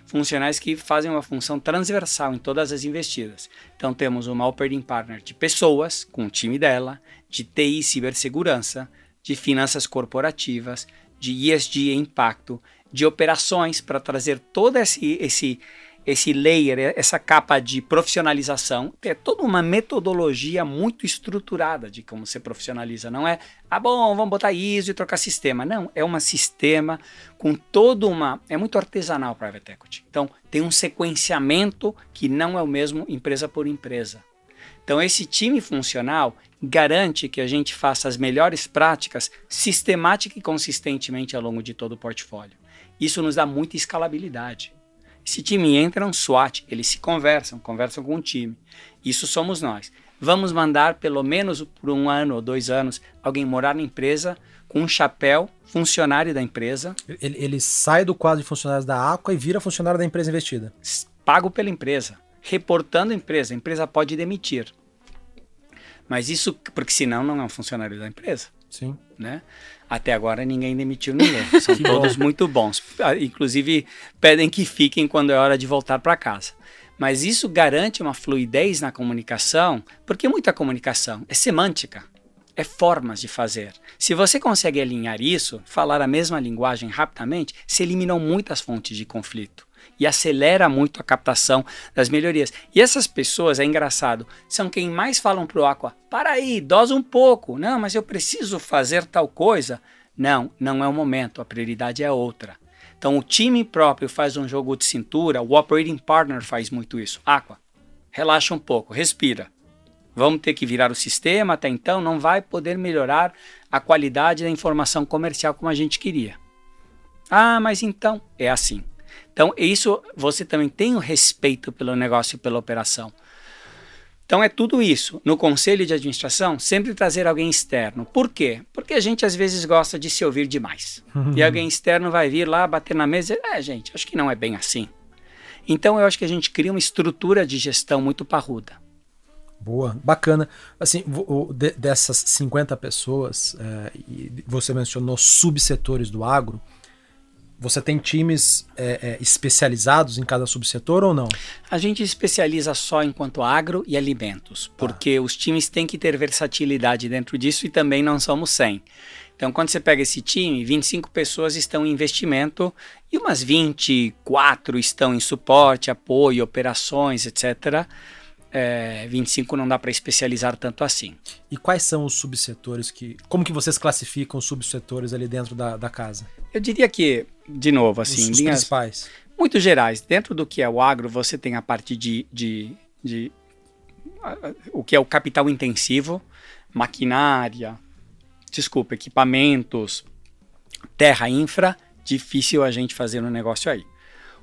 Speaker 2: Funcionais que fazem uma função transversal em todas as investidas. Então temos uma operating partner de pessoas, com o time dela, de TI e cibersegurança, de finanças corporativas, de ESG e impacto, de operações para trazer todo esse, esse esse layer, essa capa de profissionalização, é toda uma metodologia muito estruturada de como você profissionaliza. Não é, ah, bom, vamos botar ISO e trocar sistema. Não, é um sistema com toda uma. É muito artesanal Private Equity. Então, tem um sequenciamento que não é o mesmo empresa por empresa. Então, esse time funcional garante que a gente faça as melhores práticas sistemática e consistentemente ao longo de todo o portfólio. Isso nos dá muita escalabilidade. Esse time entra um SWAT, eles se conversam, conversam com o time. Isso somos nós. Vamos mandar pelo menos por um ano ou dois anos alguém morar na empresa com um chapéu funcionário da empresa.
Speaker 3: Ele, ele sai do quadro de funcionários da Aqua e vira funcionário da empresa investida.
Speaker 2: Pago pela empresa, reportando a empresa. A empresa pode demitir. Mas isso, porque senão não é um funcionário da empresa.
Speaker 3: Sim.
Speaker 2: Né? Até agora ninguém demitiu ninguém. [LAUGHS] São todos muito bons. Ah, inclusive pedem que fiquem quando é hora de voltar para casa. Mas isso garante uma fluidez na comunicação, porque muita comunicação é semântica, é formas de fazer. Se você consegue alinhar isso, falar a mesma linguagem rapidamente, se eliminam muitas fontes de conflito e acelera muito a captação das melhorias. E essas pessoas, é engraçado, são quem mais falam para o Aqua: para aí, dosa um pouco. Não, mas eu preciso fazer tal coisa. Não, não é o momento, a prioridade é outra. Então o time próprio faz um jogo de cintura, o operating partner faz muito isso. Aqua, relaxa um pouco, respira. Vamos ter que virar o sistema até então, não vai poder melhorar a qualidade da informação comercial como a gente queria. Ah, mas então é assim. Então, isso você também tem o respeito pelo negócio e pela operação. Então é tudo isso. No conselho de administração, sempre trazer alguém externo. Por quê? Porque a gente às vezes gosta de se ouvir demais. [LAUGHS] E alguém externo vai vir lá, bater na mesa e dizer, é, gente, acho que não é bem assim. Então eu acho que a gente cria uma estrutura de gestão muito parruda.
Speaker 3: Boa, bacana. Assim, dessas 50 pessoas, é, você mencionou subsetores do agro, você tem times é, é, especializados em cada subsetor ou não?
Speaker 2: A gente especializa só enquanto agro e alimentos, tá. porque os times têm que ter versatilidade dentro disso e também não somos 100. Então, quando você pega esse time, 25 pessoas estão em investimento e umas 24 estão em suporte, apoio, operações, etc é, 25 não dá para especializar tanto assim.
Speaker 3: E quais são os subsetores que. Como que vocês classificam os subsetores ali dentro da, da casa?
Speaker 2: Eu diria que, de novo, assim.
Speaker 3: Os, linhas principais.
Speaker 2: Muito gerais. Dentro do que é o agro, você tem a parte de, de, de o que é o capital intensivo, maquinária, desculpa, equipamentos, terra infra, difícil a gente fazer um negócio aí.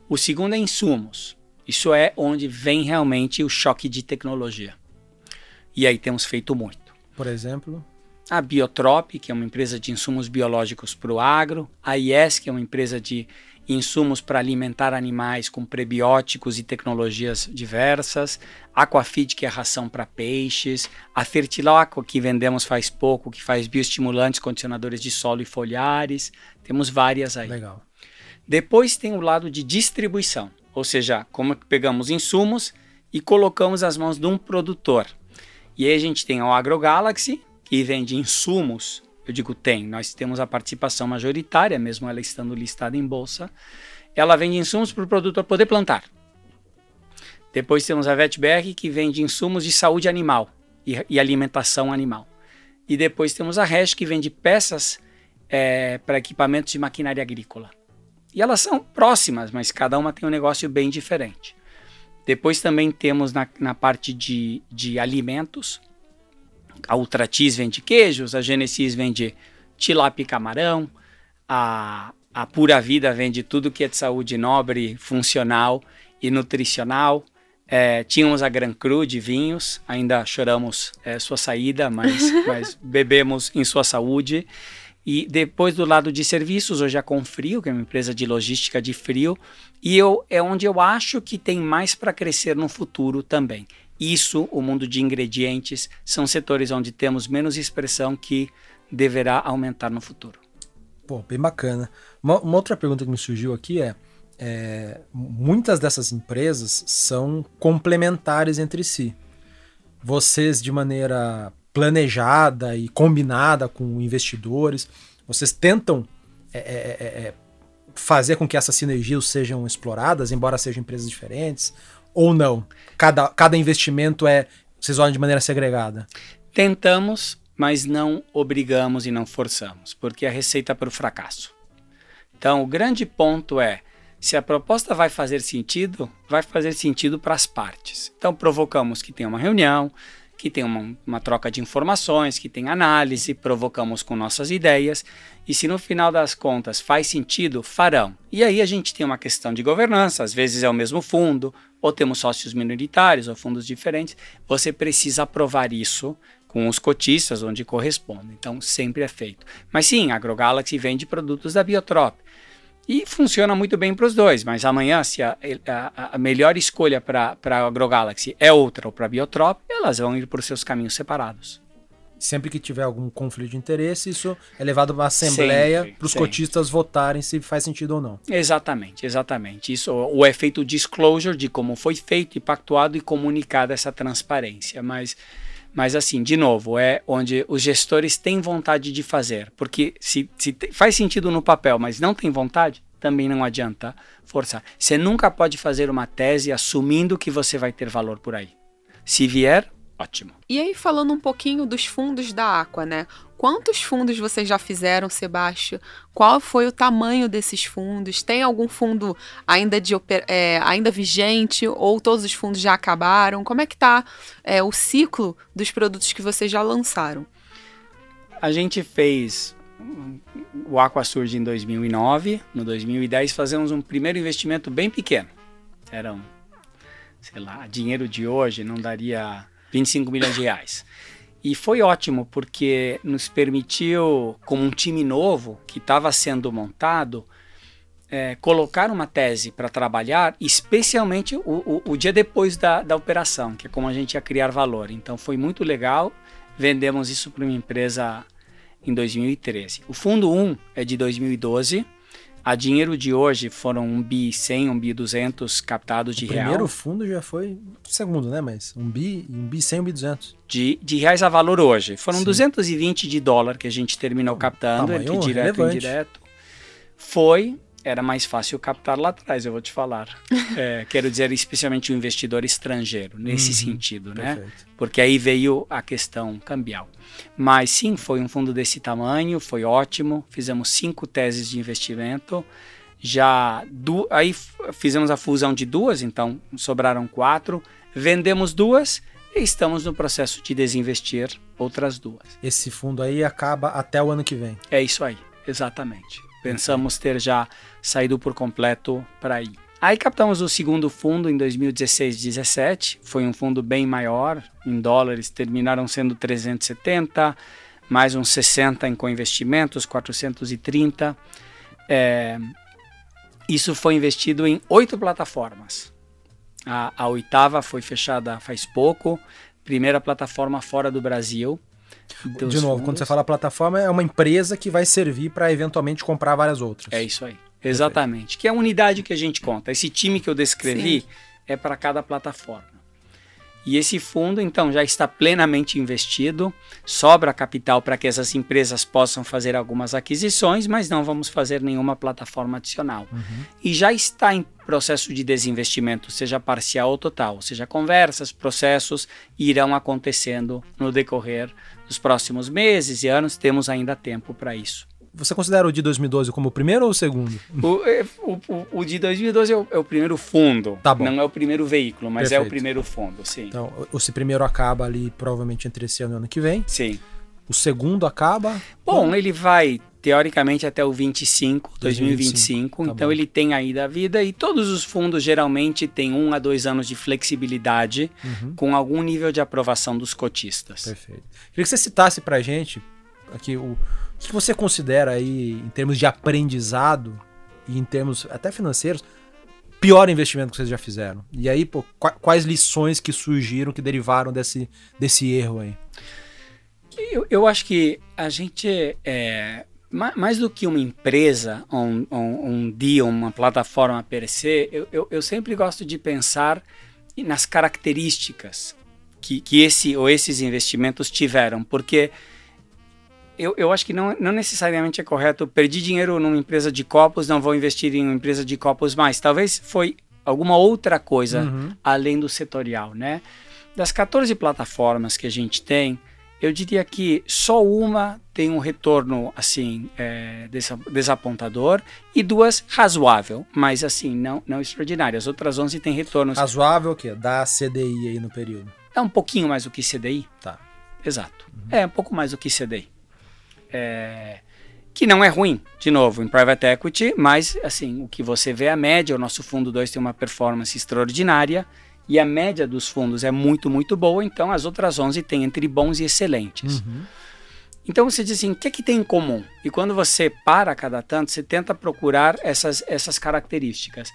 Speaker 2: O segundo é insumos. Isso é onde vem realmente o choque de tecnologia. E aí temos feito muito.
Speaker 3: Por exemplo?
Speaker 2: A Biotrop, que é uma empresa de insumos biológicos para o agro. A IES, que é uma empresa de insumos para alimentar animais com prebióticos e tecnologias diversas. Aquafeed, que é ração para peixes. A Fertilaqua, que vendemos faz pouco, que faz bioestimulantes, condicionadores de solo e folhares. Temos várias aí.
Speaker 3: Legal.
Speaker 2: Depois tem o lado de distribuição. Ou seja, como pegamos insumos e colocamos as mãos de um produtor. E aí a gente tem a AgroGalaxy, que vende insumos. Eu digo tem, nós temos a participação majoritária, mesmo ela estando listada em bolsa. Ela vende insumos para o produtor poder plantar. Depois temos a VetBR, que vende insumos de saúde animal e, e alimentação animal. E depois temos a Hash, que vende peças é, para equipamentos de maquinária agrícola. E elas são próximas, mas cada uma tem um negócio bem diferente. Depois também temos na, na parte de, de alimentos. A Ultratis vende queijos, a Genesis vende tilápia e camarão, a, a Pura Vida vende tudo que é de saúde nobre, funcional e nutricional. É, tínhamos a Gran Cru de vinhos, ainda choramos é, sua saída, mas, [LAUGHS] mas bebemos em sua saúde. E depois do lado de serviços, hoje a Confrio, que é uma empresa de logística de frio, e eu é onde eu acho que tem mais para crescer no futuro também. Isso, o mundo de ingredientes, são setores onde temos menos expressão que deverá aumentar no futuro.
Speaker 3: Pô, bem bacana. Uma, uma outra pergunta que me surgiu aqui é, é, muitas dessas empresas são complementares entre si. Vocês, de maneira planejada e combinada com investidores, vocês tentam é, é, é, é fazer com que essas sinergias sejam exploradas, embora sejam empresas diferentes, ou não? Cada, cada investimento é. Vocês olham de maneira segregada?
Speaker 2: Tentamos, mas não obrigamos e não forçamos, porque é a receita para o fracasso. Então, o grande ponto é: se a proposta vai fazer sentido, vai fazer sentido para as partes. Então, provocamos que tenha uma reunião, que tenha uma, uma, troca de informações, que tenha análise, provocamos com nossas ideias, e se no final das contas faz sentido, farão. E aí a gente tem uma questão de governança, às vezes é o mesmo fundo, ou temos sócios minoritários ou fundos diferentes, você precisa aprovar isso com os cotistas onde corresponde. Então sempre é feito. Mas sim, a AgroGalaxy vende produtos da Biotrop. E funciona muito bem para os dois, mas amanhã, se a, a, a melhor escolha para a AgroGalaxy é outra ou para a Biotrop, elas vão ir por seus caminhos separados.
Speaker 3: Sempre que tiver algum conflito de interesse, isso é levado para uma assembleia para os cotistas votarem se faz sentido ou não.
Speaker 2: Exatamente, exatamente. Isso o efeito disclosure de como foi feito e pactuado e comunicada essa transparência. Mas mas assim, de novo, é onde os gestores têm vontade de fazer. Porque se, se faz sentido no papel, mas não tem vontade, também não adianta forçar. Você nunca pode fazer uma tese assumindo que você vai ter valor por aí. Se vier, ótimo.
Speaker 1: E aí, falando um pouquinho dos fundos da Aqua, né? Quantos fundos vocês já fizeram, Sebastião? Qual foi o tamanho desses fundos? Tem algum fundo ainda, de, é, ainda vigente ou todos os fundos já acabaram? Como é que está é, o ciclo dos produtos que vocês já lançaram?
Speaker 2: A gente fez o Aqua surge em 2009. No 2010 fazemos um primeiro investimento bem pequeno. Eram, sei lá, dinheiro de hoje não daria 25 milhões de reais. E foi ótimo porque nos permitiu, como um time novo que estava sendo montado, é, colocar uma tese para trabalhar, especialmente o, o, o, dia depois da, da operação, que é como a gente ia criar valor. Então foi muito legal. Vendemos isso para uma empresa em 2013. O fundo 1 é de 2012 a dinheiro de hoje foram um bi 100, um bi 200 captados de
Speaker 3: o
Speaker 2: real.
Speaker 3: O primeiro fundo já foi segundo, né? Mas um bi, um bi 100, um bi 200.
Speaker 2: De, de reais a valor hoje. Foram Sim. 220 de dólar que a gente terminou captando, entre direto e indireto. Foi era mais fácil captar lá atrás, eu vou te falar. [LAUGHS] É, quero dizer, especialmente o investidor estrangeiro, nesse uhum, sentido, né? Perfeito. Porque aí veio a questão cambial. Mas sim, foi um fundo desse tamanho, foi ótimo. Fizemos cinco teses de investimento. Já du aí fizemos a fusão de duas, então sobraram quatro. Vendemos duas e estamos no processo de desinvestir outras duas.
Speaker 3: Esse fundo aí acaba até o ano que vem.
Speaker 2: É isso aí, exatamente. Pensamos ter já saído por completo para aí. Aí captamos o segundo fundo em 2016-17, foi um fundo bem maior, em dólares terminaram sendo 370, mais uns 60 em co-investimentos, 430. É, isso foi investido em oito plataformas. A, a oitava foi fechada faz pouco, primeira plataforma fora do Brasil.
Speaker 3: De novo, fundos. quando você fala plataforma, é uma empresa que vai servir para eventualmente comprar várias outras.
Speaker 2: É isso aí. Exatamente. Que é a unidade que a gente conta. Esse time que eu descrevi Sim. é para cada plataforma. E esse fundo, então, já está plenamente investido, sobra capital para que essas empresas possam fazer algumas aquisições, mas não vamos fazer nenhuma plataforma adicional. Uhum. E já está em processo de desinvestimento, seja parcial ou total, ou seja, conversas, processos irão acontecendo no decorrer dos próximos meses e anos, temos ainda tempo para isso.
Speaker 3: Você considera o de 2012 como o primeiro ou o segundo?
Speaker 2: O, é, o, o, o de 2012 é o, é o, primeiro fundo.
Speaker 3: Tá bom.
Speaker 2: Não é o primeiro veículo, mas Perfeito. é o primeiro fundo, sim.
Speaker 3: Então, esse primeiro acaba ali provavelmente entre esse ano e ano que vem.
Speaker 2: Sim.
Speaker 3: O segundo acaba?
Speaker 2: Bom, ele vai teoricamente até o 25, 2025. 2025 tá então bom. ele tem aí da vida e todos os fundos geralmente têm um a dois anos de flexibilidade uhum. com algum nível de aprovação dos cotistas.
Speaker 3: Perfeito. Queria que você citasse para gente aqui o o que você considera aí, em termos de aprendizado e em termos até financeiros, pior investimento que vocês já fizeram? E aí, pô, quais lições que surgiram, que derivaram desse, desse erro aí?
Speaker 2: Eu, eu acho que a gente é, mais do que uma empresa, um, um, um dia, uma plataforma se, eu, eu, eu, sempre gosto de pensar nas características que, que esse ou esses investimentos tiveram, porque eu, eu acho que não, não necessariamente é correto perdi dinheiro numa empresa de copos, não vou investir em uma empresa de copos mais. Talvez foi alguma outra coisa uhum. além do setorial, né? Das 14 plataformas que a gente tem, eu diria que só uma tem um retorno assim é, desapontador e duas razoável, mas assim não não extraordinário. As outras 11 têm retornos
Speaker 3: razoável o quê? Da CDI aí no período.
Speaker 2: É um pouquinho mais do que CDI.
Speaker 3: Tá.
Speaker 2: Exato. Uhum. É um pouco mais do que CDI. É, que não é ruim, de novo, em private equity, mas assim, o que você vê é a média, o nosso fundo 2 tem uma performance extraordinária e a média dos fundos é muito, muito boa, então as outras 11 têm entre bons e excelentes. Uhum. Então você diz assim, o que é que tem em comum? E quando você para cada tanto, você tenta procurar essas, essas características.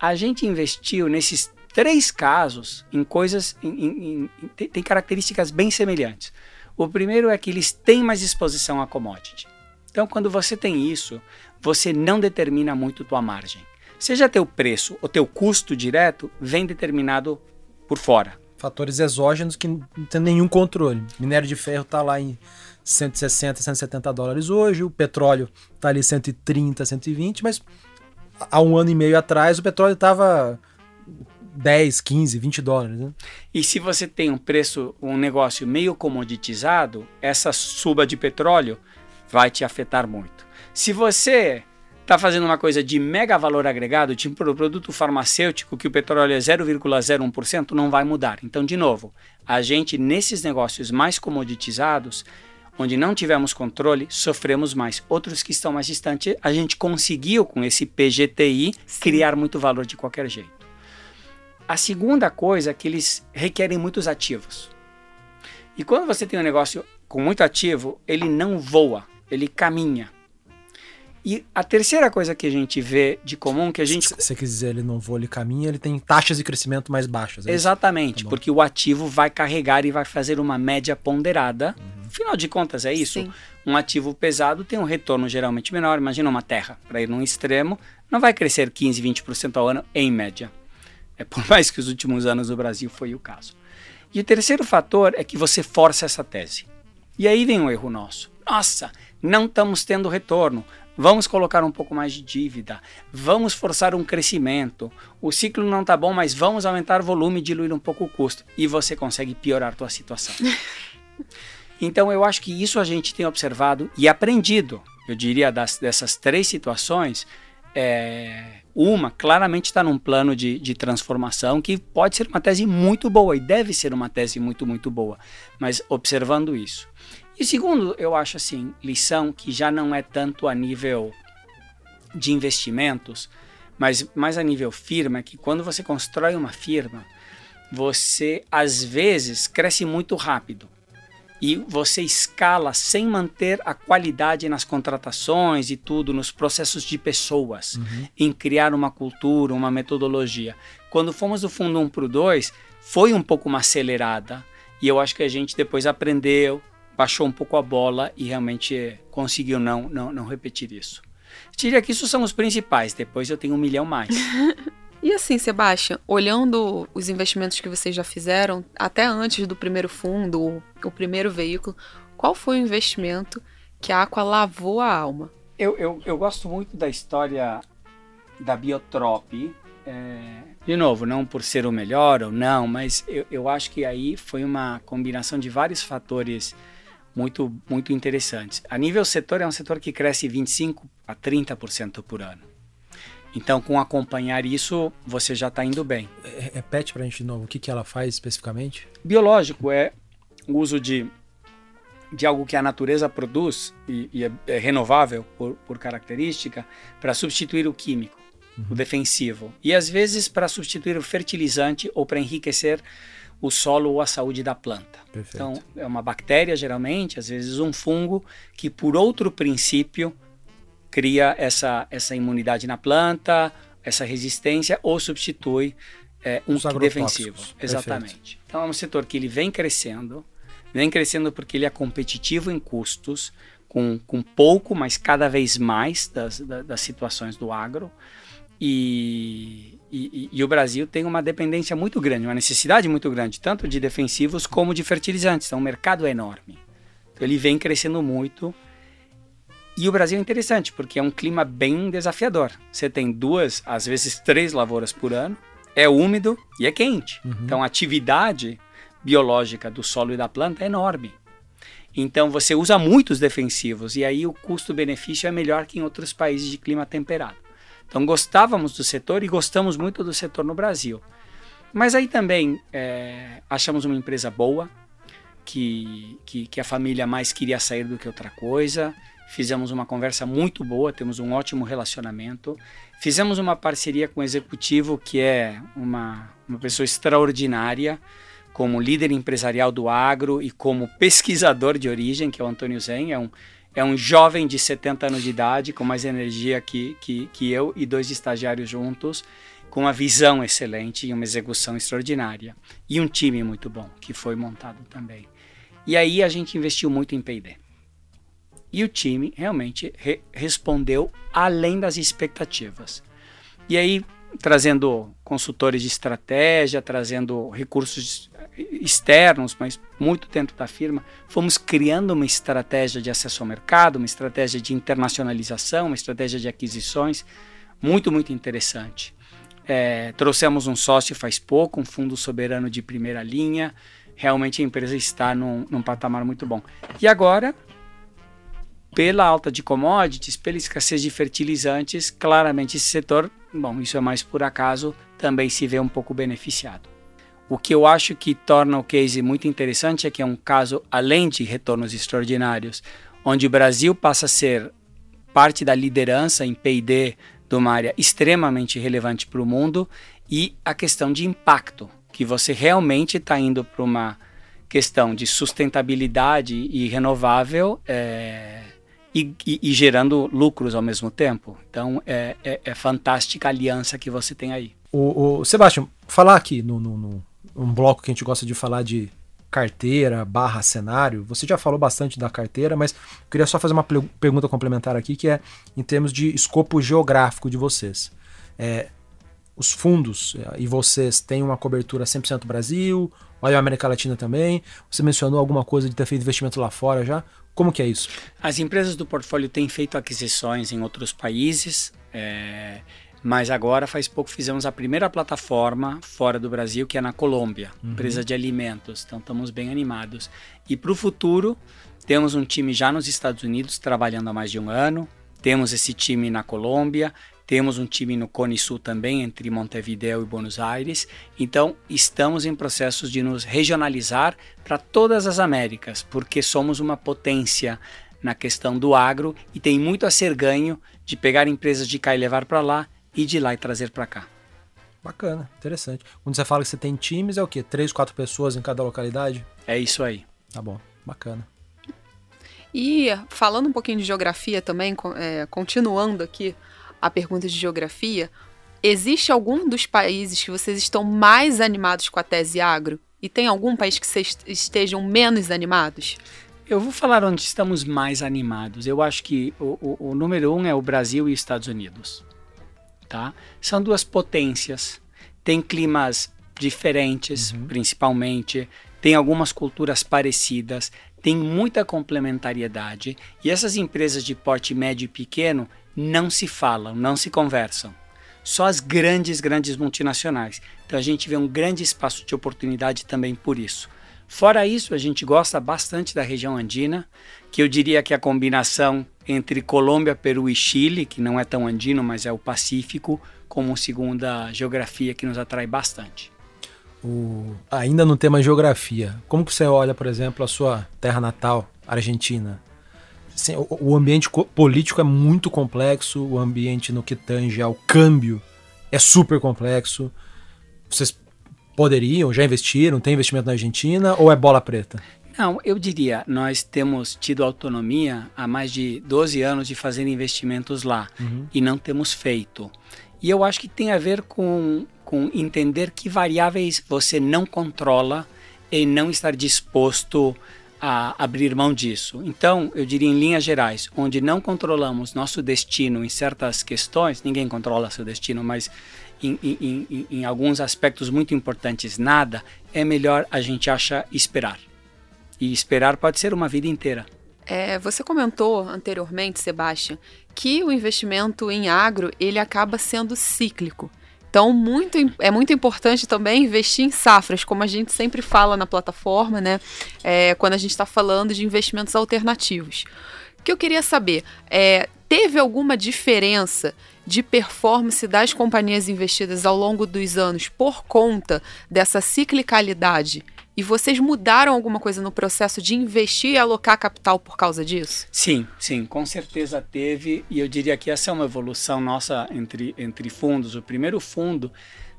Speaker 2: A gente investiu nesses três casos em coisas, em, em, em, tem, tem características bem semelhantes. O primeiro é que eles têm mais exposição a commodity. Então, quando você tem isso, você não determina muito tua margem. Seja teu preço ou teu custo direto, vem determinado por fora.
Speaker 3: Fatores exógenos que não tem nenhum controle. Minério de ferro está lá em 160, 170 dólares hoje, o petróleo está ali 130, 120, mas há um ano e meio atrás o petróleo estava 10, 15, 20 dólares. Né?
Speaker 2: E se você tem um preço, um negócio meio comoditizado, essa suba de petróleo vai te afetar muito. Se você está fazendo uma coisa de mega valor agregado, tipo produto farmacêutico, que o petróleo é 0,01%, não vai mudar. Então, de novo, a gente, nesses negócios mais comoditizados, onde não tivemos controle, sofremos mais. Outros que estão mais distantes, a gente conseguiu, com esse PGTI, Sim. criar muito valor de qualquer jeito. A segunda coisa é que eles requerem muitos ativos. E quando você tem um negócio com muito ativo, ele não voa, ele caminha. E a terceira coisa que a gente vê de comum que a gente. Se
Speaker 3: você quiser ele não voa, ele caminha, ele tem taxas de crescimento mais baixas.
Speaker 2: É Exatamente, tá porque o ativo vai carregar e vai fazer uma média ponderada. Uhum. Afinal de contas, é isso. Sim. Um ativo pesado tem um retorno geralmente menor. Imagina uma terra, para ir num extremo, não vai crescer 15, 20% ao ano em média. É por [LAUGHS] mais que os últimos anos no Brasil foi o caso. E o terceiro fator é que você força essa tese. E aí vem o um erro nosso. Nossa, não estamos tendo retorno. Vamos colocar um pouco mais de dívida, vamos forçar um crescimento. O ciclo não está bom, mas vamos aumentar o volume e diluir um pouco o custo. E você consegue piorar a tua situação. [LAUGHS] então eu acho que isso a gente tem observado e aprendido. Eu diria das, dessas três situações, é, uma claramente está num plano de, de transformação que pode ser uma tese muito boa e deve ser uma tese muito, muito boa. Mas observando isso. E segundo, eu acho assim, lição que já não é tanto a nível de investimentos, mas mais a nível firma, é que quando você constrói uma firma, você às vezes cresce muito rápido e você escala sem manter a qualidade nas contratações e tudo, nos processos de pessoas, uhum. em criar uma cultura, uma metodologia. Quando fomos do fundo 1 para o 2, foi um pouco uma acelerada e eu acho que a gente depois aprendeu, baixou um pouco a bola e realmente conseguiu não, não, não repetir isso. Diria que isso são os principais, depois eu tenho um milhão mais. [LAUGHS]
Speaker 1: e assim, Sebastião, olhando os investimentos que vocês já fizeram, até antes do primeiro fundo, o, o primeiro veículo, qual foi o investimento que a Aqua lavou a alma?
Speaker 2: Eu, eu, eu gosto muito da história da Biotrop. É, de novo, não por ser o melhor ou não, mas eu, eu acho que aí foi uma combinação de vários fatores muito, muito interessantes. A nível setor, é um setor que cresce 25% a 30% por ano. Então, com acompanhar isso, você já está indo bem.
Speaker 3: É, repete para a gente de novo o que, que ela faz especificamente?
Speaker 2: Biológico é o uso de, de algo que a natureza produz e, e é, é, renovável por, por característica para substituir o químico, uhum. o defensivo. E às vezes para substituir o fertilizante ou para enriquecer o solo ou a saúde da planta. Perfeito. Então, é uma bactéria, geralmente, às vezes um fungo, que por outro princípio cria essa, essa imunidade na planta, essa resistência, ou substitui é, um defensivo. Exatamente. Perfeito. Então, é um setor que ele vem crescendo, vem crescendo porque ele é competitivo em custos, com, com pouco, mas cada vez mais das, das situações do agro. E, e, e, o Brasil tem uma dependência muito grande, uma necessidade muito grande, tanto de defensivos como de fertilizantes. Então, o mercado é enorme. Então, ele vem crescendo muito. E o Brasil é interessante, porque é um clima bem desafiador. Você tem duas, às vezes três lavouras por ano, é úmido e é quente. Uhum. Então, a atividade biológica do solo e da planta é enorme. Então você usa muitos defensivos e aí o custo-benefício é melhor que em outros países de clima temperado. Então gostávamos do setor e gostamos muito do setor no Brasil. Mas aí também é, achamos uma empresa boa, que, que, que, a família mais queria sair do que outra coisa. Fizemos uma conversa muito boa, temos um ótimo relacionamento. Fizemos uma parceria com o executivo, que é uma, uma pessoa extraordinária como líder empresarial do agro e como pesquisador de origem, que é o Antônio Zen, é um, é um jovem de 70 anos de idade, com mais energia que, que, que eu e dois estagiários juntos, com uma visão excelente e uma execução extraordinária. E um time muito bom, que foi montado também. E aí a gente investiu muito em P&D. E o time realmente re respondeu além das expectativas. E aí, trazendo consultores de estratégia, trazendo recursos externos, mas muito dentro da firma, fomos criando uma estratégia de acesso ao mercado, uma estratégia de internacionalização, uma estratégia de aquisições, muito, muito interessante. É, trouxemos um sócio faz pouco, um fundo soberano de primeira linha. Realmente a empresa está num, num patamar muito bom. E agora, pela alta de commodities, pela escassez de fertilizantes, claramente esse setor, bom, isso é mais por acaso, também se vê um pouco beneficiado. O que eu acho que torna o case muito interessante é que é um caso além de retornos extraordinários, onde o Brasil passa a ser parte da liderança em P&D de uma área extremamente relevante para o mundo e a questão de impacto, que você realmente está indo para uma questão de sustentabilidade e renovável é, e, e, e, gerando lucros ao mesmo tempo. Então é, é, é, fantástica a aliança que você tem aí.
Speaker 3: O, o Sebastião, falar aqui no, no, no um bloco que a gente gosta de falar de carteira barra cenário. Você já falou bastante da carteira, mas queria só fazer uma pergunta complementar aqui, que é em termos de escopo geográfico de vocês. É, os fundos é, e vocês têm uma cobertura 100% Brasil, olha a América Latina também. Você mencionou alguma coisa de ter feito investimento lá fora já. Como que é isso?
Speaker 2: As empresas do portfólio têm feito aquisições em outros países. É, mas agora, faz pouco, fizemos a primeira plataforma fora do Brasil, que é na Colômbia, uhum. empresa de alimentos. Então, estamos bem animados. E para o futuro, temos um time já nos Estados Unidos, trabalhando há mais de um ano. Temos esse time na Colômbia. Temos um time no Cone Sul também, entre Montevideo e Buenos Aires. Então, estamos em processos de nos regionalizar para todas as Américas, porque somos uma potência na questão do agro e tem muito a ser ganho de pegar empresas de cá e levar para lá e de lá e trazer para cá.
Speaker 3: Bacana, interessante. Quando você fala que você tem times, é o quê? Três, quatro pessoas em cada localidade?
Speaker 2: É isso aí.
Speaker 3: Tá bom, bacana.
Speaker 1: E falando um pouquinho de geografia também, é, continuando aqui a pergunta de geografia, existe algum dos países que vocês estão mais animados com a tese agro? E tem algum país que vocês estejam menos animados?
Speaker 2: Eu vou falar onde estamos mais animados. Eu acho que o, o, o número um é o Brasil e Estados Unidos tá? São duas potências, tem climas diferentes, uhum. principalmente, tem algumas culturas parecidas, tem muita complementariedade e essas empresas de porte médio e pequeno não se falam, não se conversam. Só as grandes, grandes multinacionais. Então a gente vê um grande espaço de oportunidade também por isso. Fora isso, a gente gosta bastante da região andina, que eu diria que a combinação entre Colômbia, Peru e Chile, que não é tão andino, mas é o Pacífico, como segunda geografia que nos atrai bastante.
Speaker 3: O... Ainda no tema geografia, como que você olha, por exemplo, a sua terra natal, Argentina? Assim, o, o ambiente político é muito complexo, o ambiente no que tange ao câmbio é super complexo. Vocês poderiam, já investiram, tem investimento na Argentina ou é bola preta?
Speaker 2: Não, eu diria, nós temos tido autonomia há mais de 12 anos de fazer investimentos lá uhum. e não temos feito. E eu acho que tem a ver com, com entender que variáveis você não controla e não estar disposto a abrir mão disso. Então, eu diria em linhas gerais, onde não controlamos nosso destino em certas questões, ninguém controla seu destino, mas em, em, em, em alguns aspectos muito importantes, nada, é melhor a gente acha esperar. E esperar pode ser uma vida inteira.
Speaker 1: É, você comentou anteriormente, Sebastião, que o investimento em agro ele acaba sendo cíclico. Então, muito, é muito importante também investir em safras, como a gente sempre fala na plataforma, né? É, quando a gente está falando de investimentos alternativos. O que eu queria saber é: teve alguma diferença de performance das companhias investidas ao longo dos anos por conta dessa ciclicalidade e vocês mudaram alguma coisa no processo de investir e alocar capital por causa disso?
Speaker 2: Sim, sim, com certeza teve. E eu diria que essa é uma evolução nossa entre, entre fundos. O primeiro fundo,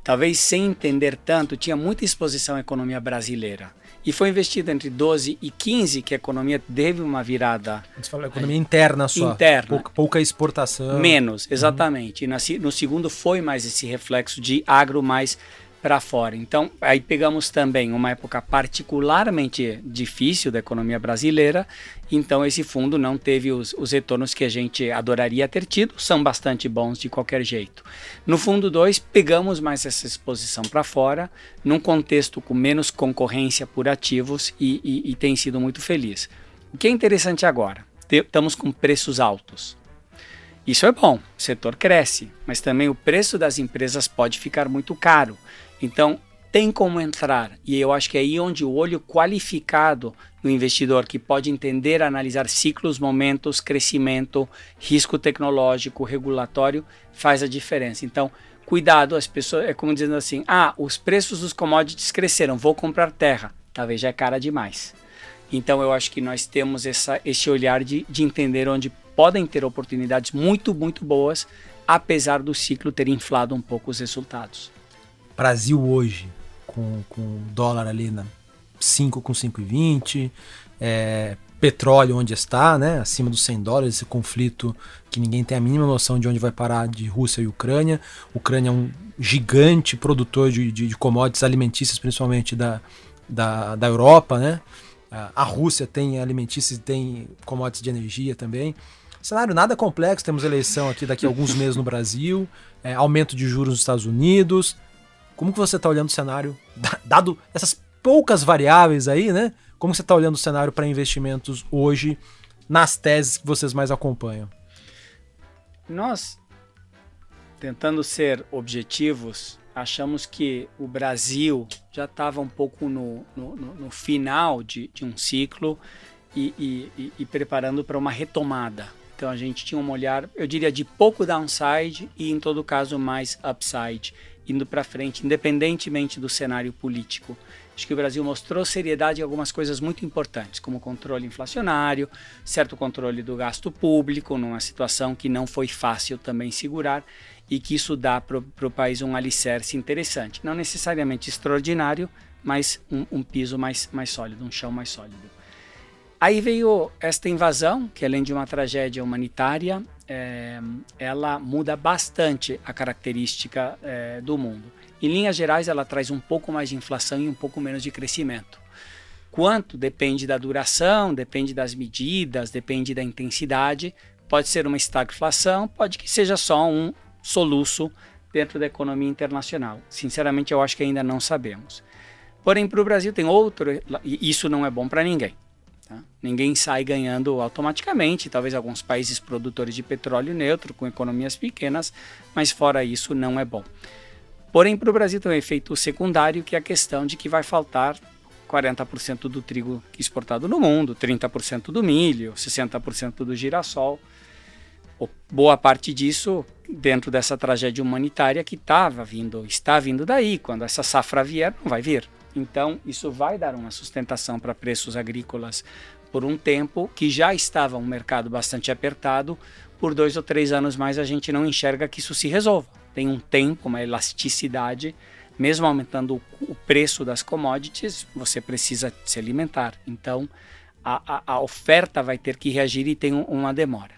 Speaker 2: talvez sem entender tanto, tinha muita exposição à economia brasileira. E foi investido entre 12 e 15 que a economia teve uma virada.
Speaker 3: Você falou economia interna só.
Speaker 2: Interna.
Speaker 3: Pouca, pouca exportação.
Speaker 2: Menos, exatamente. Uhum. E no segundo foi mais esse reflexo de agro mais para fora. Então, aí pegamos também uma época particularmente difícil da economia brasileira, então esse fundo não teve os, os retornos que a gente adoraria ter tido, são bastante bons de qualquer jeito. No fundo 2, pegamos mais essa exposição para fora, num contexto com menos concorrência por ativos e, e, e tem sido muito feliz. O que é interessante agora? Estamos com preços altos. Isso é bom, o setor cresce, mas também o preço das empresas pode ficar muito caro. Então, tem como entrar, e eu acho que é aí onde o olho qualificado do investidor, que pode entender, analisar ciclos, momentos, crescimento, risco tecnológico, regulatório, faz a diferença. Então, cuidado, as pessoas, é como dizendo assim: ah, os preços dos commodities cresceram, vou comprar terra. Talvez já é cara demais. Então, eu acho que nós temos essa, esse olhar de, de entender onde podem ter oportunidades muito, muito boas, apesar do ciclo ter inflado um pouco os resultados.
Speaker 3: Brasil hoje, com, com dólar ali na 5 com 5,20, é, petróleo onde está, né, acima dos 100 dólares, esse conflito que ninguém tem a mínima noção de onde vai parar de Rússia e Ucrânia. Ucrânia é um gigante produtor de, de, de commodities alimentícias, principalmente da, da, da Europa, né? A Rússia tem alimentícios e tem commodities de energia também. Cenário nada complexo, temos eleição aqui daqui a alguns meses no Brasil, é, aumento de juros nos Estados Unidos, como que você está olhando o cenário, dado essas poucas variáveis aí, né? Como você está olhando o cenário para investimentos hoje nas teses que vocês mais acompanham?
Speaker 2: Nós, tentando ser objetivos, achamos que o Brasil já estava um pouco no, no, no final de, de, um ciclo e, e, e preparando para uma retomada. Então a gente tinha um olhar, eu diria, de pouco downside e, em todo caso, mais upside indo para frente, independentemente do cenário político. Acho que o Brasil mostrou seriedade em algumas coisas muito importantes, como controle inflacionário, certo controle do gasto público, numa situação que não foi fácil também segurar e que isso dá para o país um alicerce interessante. Não necessariamente extraordinário, mas um, um piso mais, mais sólido, um chão mais sólido. Aí veio esta invasão, que além de uma tragédia humanitária, é, ela muda bastante a característica é, do mundo. Em linhas gerais, ela traz um pouco mais de inflação e um pouco menos de crescimento. Quanto depende da duração, depende das medidas, depende da intensidade. Pode ser uma estagflação, pode que seja só um soluço dentro da economia internacional. Sinceramente, eu acho que ainda não sabemos. Porém, para o Brasil tem outro, e isso não é bom para ninguém. Tá? Ninguém sai ganhando automaticamente, talvez alguns países produtores de petróleo neutro, com economias pequenas, mas fora isso não é bom. Porém, para o Brasil tem um efeito secundário, que é a questão de que vai faltar 40% do trigo exportado no mundo, 30% do milho, 60% do girassol. Boa parte disso dentro dessa tragédia humanitária que estava vindo, está vindo daí. Quando essa safra vier, não vai vir. Então, isso vai dar uma sustentação para preços agrícolas por um tempo que já estava um mercado bastante apertado. Por dois ou três anos mais, a gente não enxerga que isso se resolva. Tem um tempo, uma elasticidade. Mesmo aumentando o preço das commodities, você precisa se alimentar. Então, a, a, a oferta vai ter que reagir e tem um, uma demora.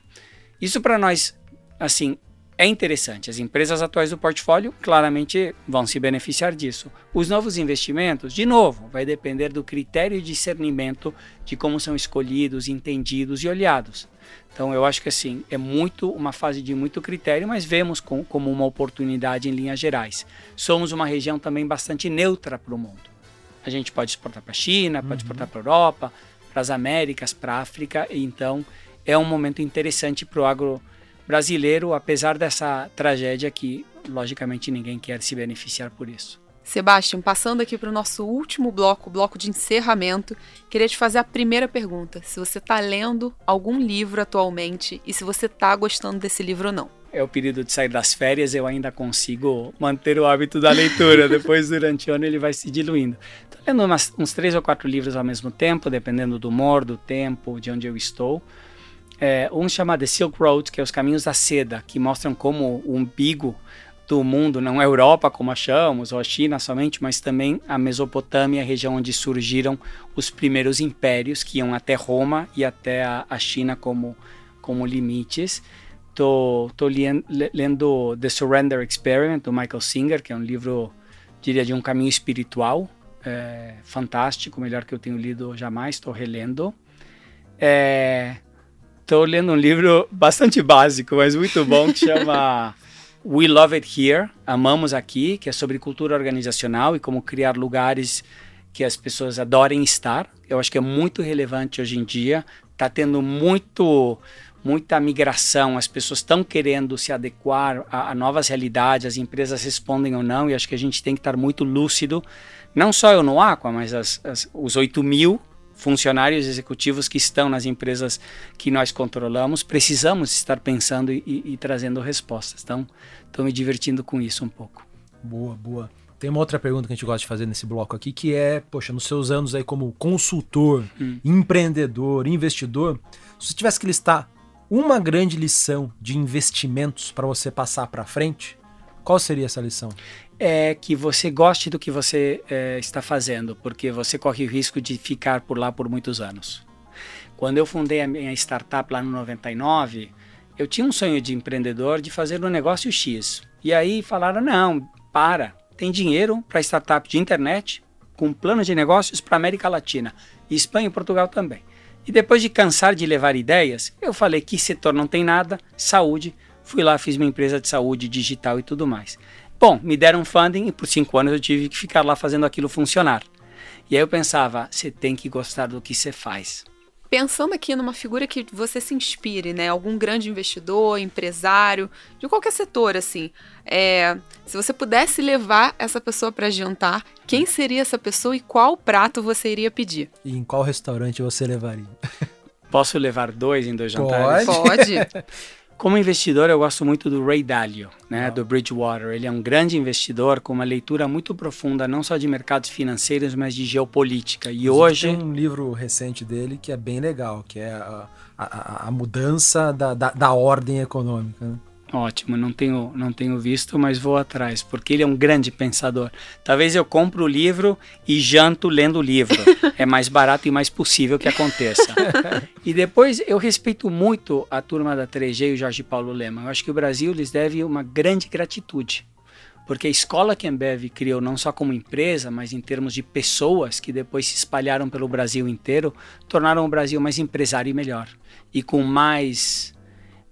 Speaker 2: Isso para nós, assim, é interessante. As empresas atuais do portfólio claramente vão se beneficiar disso. Os novos investimentos, de novo, vai depender do critério de discernimento de como são escolhidos, entendidos e olhados. Então eu acho que assim é muito uma fase de muito critério, mas vemos com, como uma oportunidade em linhas gerais. Somos uma região também bastante neutra para o mundo. A gente pode exportar para a China, pode uhum. exportar para a Europa, para as Américas, para a África. Então é um momento interessante para o agro brasileiro, apesar dessa tragédia que, logicamente, ninguém quer se beneficiar por isso.
Speaker 1: Sebastião, passando aqui para o nosso último bloco, bloco de encerramento, queria te fazer a primeira pergunta. Se você está lendo algum livro atualmente e se você está gostando desse livro ou não.
Speaker 2: É o período de sair das férias, eu ainda consigo manter o hábito da leitura. [LAUGHS] Depois, durante o ano, ele vai se diluindo. Estou lendo umas, uns três ou quatro livros ao mesmo tempo, dependendo do humor, do tempo, de onde eu estou. É, um chamado Silk Road, que é os caminhos da seda, que mostram como o umbigo do mundo, não a Europa como achamos, ou a China somente, mas também a Mesopotâmia, a região onde surgiram os primeiros impérios, que iam até Roma e até a, a China como, como limites. Estou lendo The Surrender Experiment, do Michael Singer, que é um livro, diria, de um caminho espiritual, é, fantástico, melhor que eu tenho lido jamais, estou relendo. É, Estou lendo um livro bastante básico, mas muito bom, que chama [LAUGHS] We Love It Here, Amamos Aqui, que é sobre cultura organizacional e como criar lugares que as pessoas adorem estar. Eu acho que é muito relevante hoje em dia. Está tendo muito muita migração, as pessoas estão querendo se adequar a, a, novas realidades, as empresas respondem ou não, e acho que a gente tem que estar muito lúcido, não só eu no Aqua, mas as, as, os 8 mil funcionários executivos que estão nas empresas que nós controlamos, precisamos estar pensando e, e, e trazendo respostas. Então, estou me divertindo com isso um pouco.
Speaker 3: Boa, boa. Tem uma outra pergunta que a gente gosta de fazer nesse bloco aqui, que é, poxa, nos seus anos aí como consultor, hum. empreendedor, investidor, se você tivesse que listar uma grande lição de investimentos para você passar para frente, qual seria essa lição?
Speaker 2: É que você goste do que você é, está fazendo, porque você corre o risco de ficar por lá por muitos anos. Quando eu fundei a minha startup lá no 99, eu tinha um sonho de empreendedor de fazer um negócio X. E aí falaram: não, para, tem dinheiro para startup de internet, com plano de negócios para América Latina, Espanha e Portugal também. E depois de cansar de levar ideias, eu falei que setor não tem nada, saúde. Fui lá, fiz minha empresa de saúde digital e tudo mais. Bom, me deram funding e por cinco anos eu tive que ficar lá fazendo aquilo funcionar. E aí eu pensava, você tem que gostar do que você faz.
Speaker 1: Pensando aqui numa figura que você se inspire, né? Algum grande investidor, empresário, de qualquer setor, assim. É, se você pudesse levar essa pessoa para jantar, quem seria essa pessoa e qual prato você iria pedir?
Speaker 3: E em qual restaurante você levaria?
Speaker 2: Posso levar dois em dois jantares?
Speaker 1: Pode. Pode. [LAUGHS]
Speaker 2: Como investidor, eu gosto muito do Ray Dalio, né, do Bridgewater. Ele é um grande investidor com uma leitura muito profunda, não só de mercados financeiros, mas de geopolítica. E hoje
Speaker 3: tem um livro recente dele que é bem legal, que é a, a, a mudança da, da, da, ordem econômica. Né?
Speaker 2: Ótimo, não tenho, não tenho visto, mas vou atrás, porque ele é um grande pensador. Talvez eu compre o livro e janto lendo o livro. [LAUGHS] É mais barato e mais possível que aconteça. [LAUGHS] e depois eu respeito muito a turma da 3G e o Jorge Paulo Lema. Eu acho que o Brasil lhes deve uma grande gratitude. Porque a escola que a Ambev criou não só como empresa, mas em termos de pessoas que depois se espalharam pelo Brasil inteiro, tornaram o Brasil mais empresário e melhor. E com mais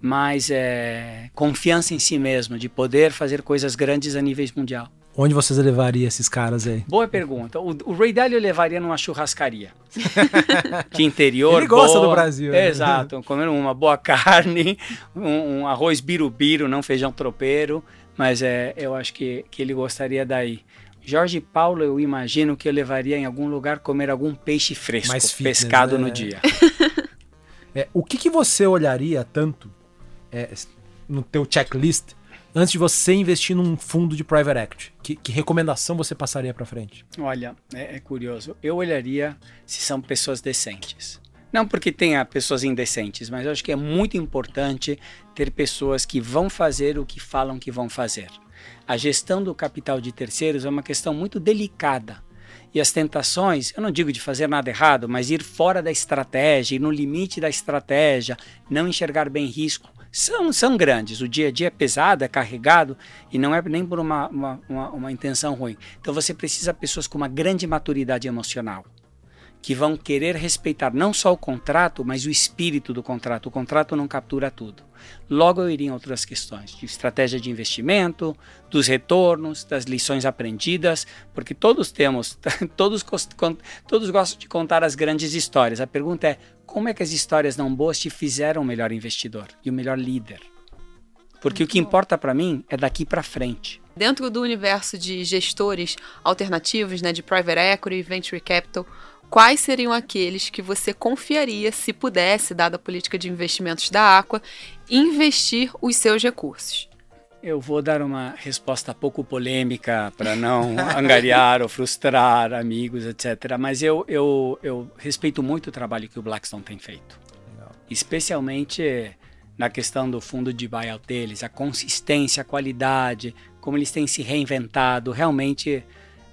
Speaker 2: mais é, confiança em si mesmo, de poder fazer coisas grandes a nível mundial.
Speaker 3: Onde vocês levaria esses caras aí?
Speaker 2: Boa pergunta. O, o Ray Dalio levaria numa churrascaria. [LAUGHS] de interior.
Speaker 3: Ele gosta boa, do Brasil.
Speaker 2: Né? Exato. Comendo uma boa carne, um, um arroz birubiru, não feijão tropeiro. Mas é, eu acho que, que ele gostaria daí. Jorge Paulo, eu imagino que eu levaria em algum lugar comer algum peixe fresco, fitness, pescado né? no dia. [LAUGHS]
Speaker 3: É, o que, que você olharia tanto é, no teu checklist antes de você investir num fundo de private equity? Que, que recomendação você passaria para frente?
Speaker 2: Olha, é, é, curioso. Eu olharia se são pessoas decentes. Não porque tenha pessoas indecentes, mas eu acho que é muito importante ter pessoas que vão fazer o que falam que vão fazer. A gestão do capital de terceiros é uma questão muito delicada. E as tentações, eu não digo de fazer nada errado, mas ir fora da estratégia, ir no limite da estratégia, não enxergar bem risco, são, são grandes. O dia a dia é pesado, é carregado e não é nem por uma, uma, uma, uma intenção ruim. Então você precisa de pessoas com uma grande maturidade emocional que vão querer respeitar não só o contrato, mas o espírito do contrato. O contrato não captura tudo. Logo eu iria em outras questões, de estratégia de investimento, dos retornos, das lições aprendidas, porque todos temos, [LAUGHS] todos, todos gostam de contar as grandes histórias. A pergunta é, como é que as histórias não boas te fizeram o melhor investidor e o melhor líder? Porque Muito o que bom. importa para mim é daqui para frente.
Speaker 1: Dentro do universo de gestores alternativos, né, de private equity, venture capital, quais seriam aqueles que você confiaria, se pudesse, dada a política de investimentos da Aqua, investir os seus recursos?
Speaker 2: Eu vou dar uma resposta pouco polêmica para não [LAUGHS] angariar ou frustrar amigos, etc. Mas eu, eu, eu respeito muito o trabalho que o Blackstone tem feito. Legal. Especialmente na questão do fundo de buyout deles, a consistência, a qualidade, como eles têm se reinventado. Realmente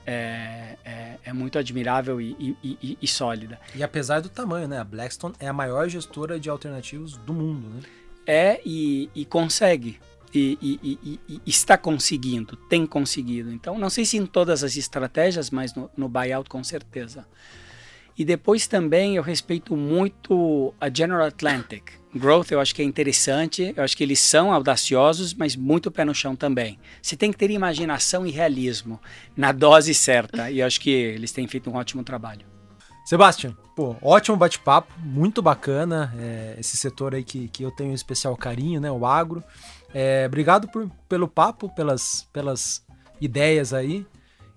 Speaker 2: é, é, é, muito admirável e, e, e, e, sólida.
Speaker 3: E apesar do tamanho, né? A Blackstone é a maior gestora de alternativos do mundo, né?
Speaker 2: É e, consegue. E, está conseguindo, tem conseguido. Então, não sei se em todas as estratégias, mas no, no buyout com certeza. E depois também eu respeito muito a General Atlantic. Growth eu acho que é interessante, eu acho que eles são audaciosos, mas muito pé no chão também. Você tem que ter imaginação e realismo na dose certa, e eu acho que eles têm feito um ótimo trabalho.
Speaker 3: Sebastião, pô, ótimo bate-papo, muito bacana é, esse setor aí que, que eu tenho um especial carinho, né, o agro. É, obrigado por, pelo papo, pelas, pelas ideias aí,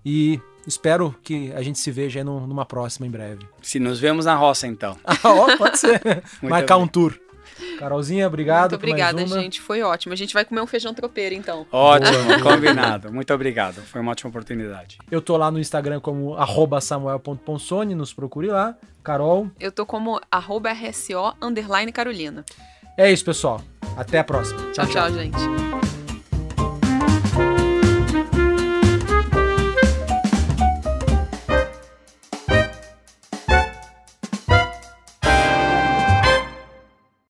Speaker 3: e espero que a gente se veja numa próxima em breve.
Speaker 2: Se nos vemos na roça, então. [LAUGHS]
Speaker 3: ah, ó, pode ser. [LAUGHS] Marcar bem. um tour. Carolzinha, obrigado.
Speaker 1: Muito obrigada, gente. Foi ótimo. A gente vai comer um feijão tropeiro, então.
Speaker 2: Ótimo, combinado. Muito obrigado. Foi uma ótima oportunidade.
Speaker 3: Eu tô lá no Instagram como samuel.ponsone, nos procure lá. Carol.
Speaker 1: Eu tô como RSO Carolina.
Speaker 3: É isso, pessoal. Até a próxima.
Speaker 1: tchau, tchau, tchau gente.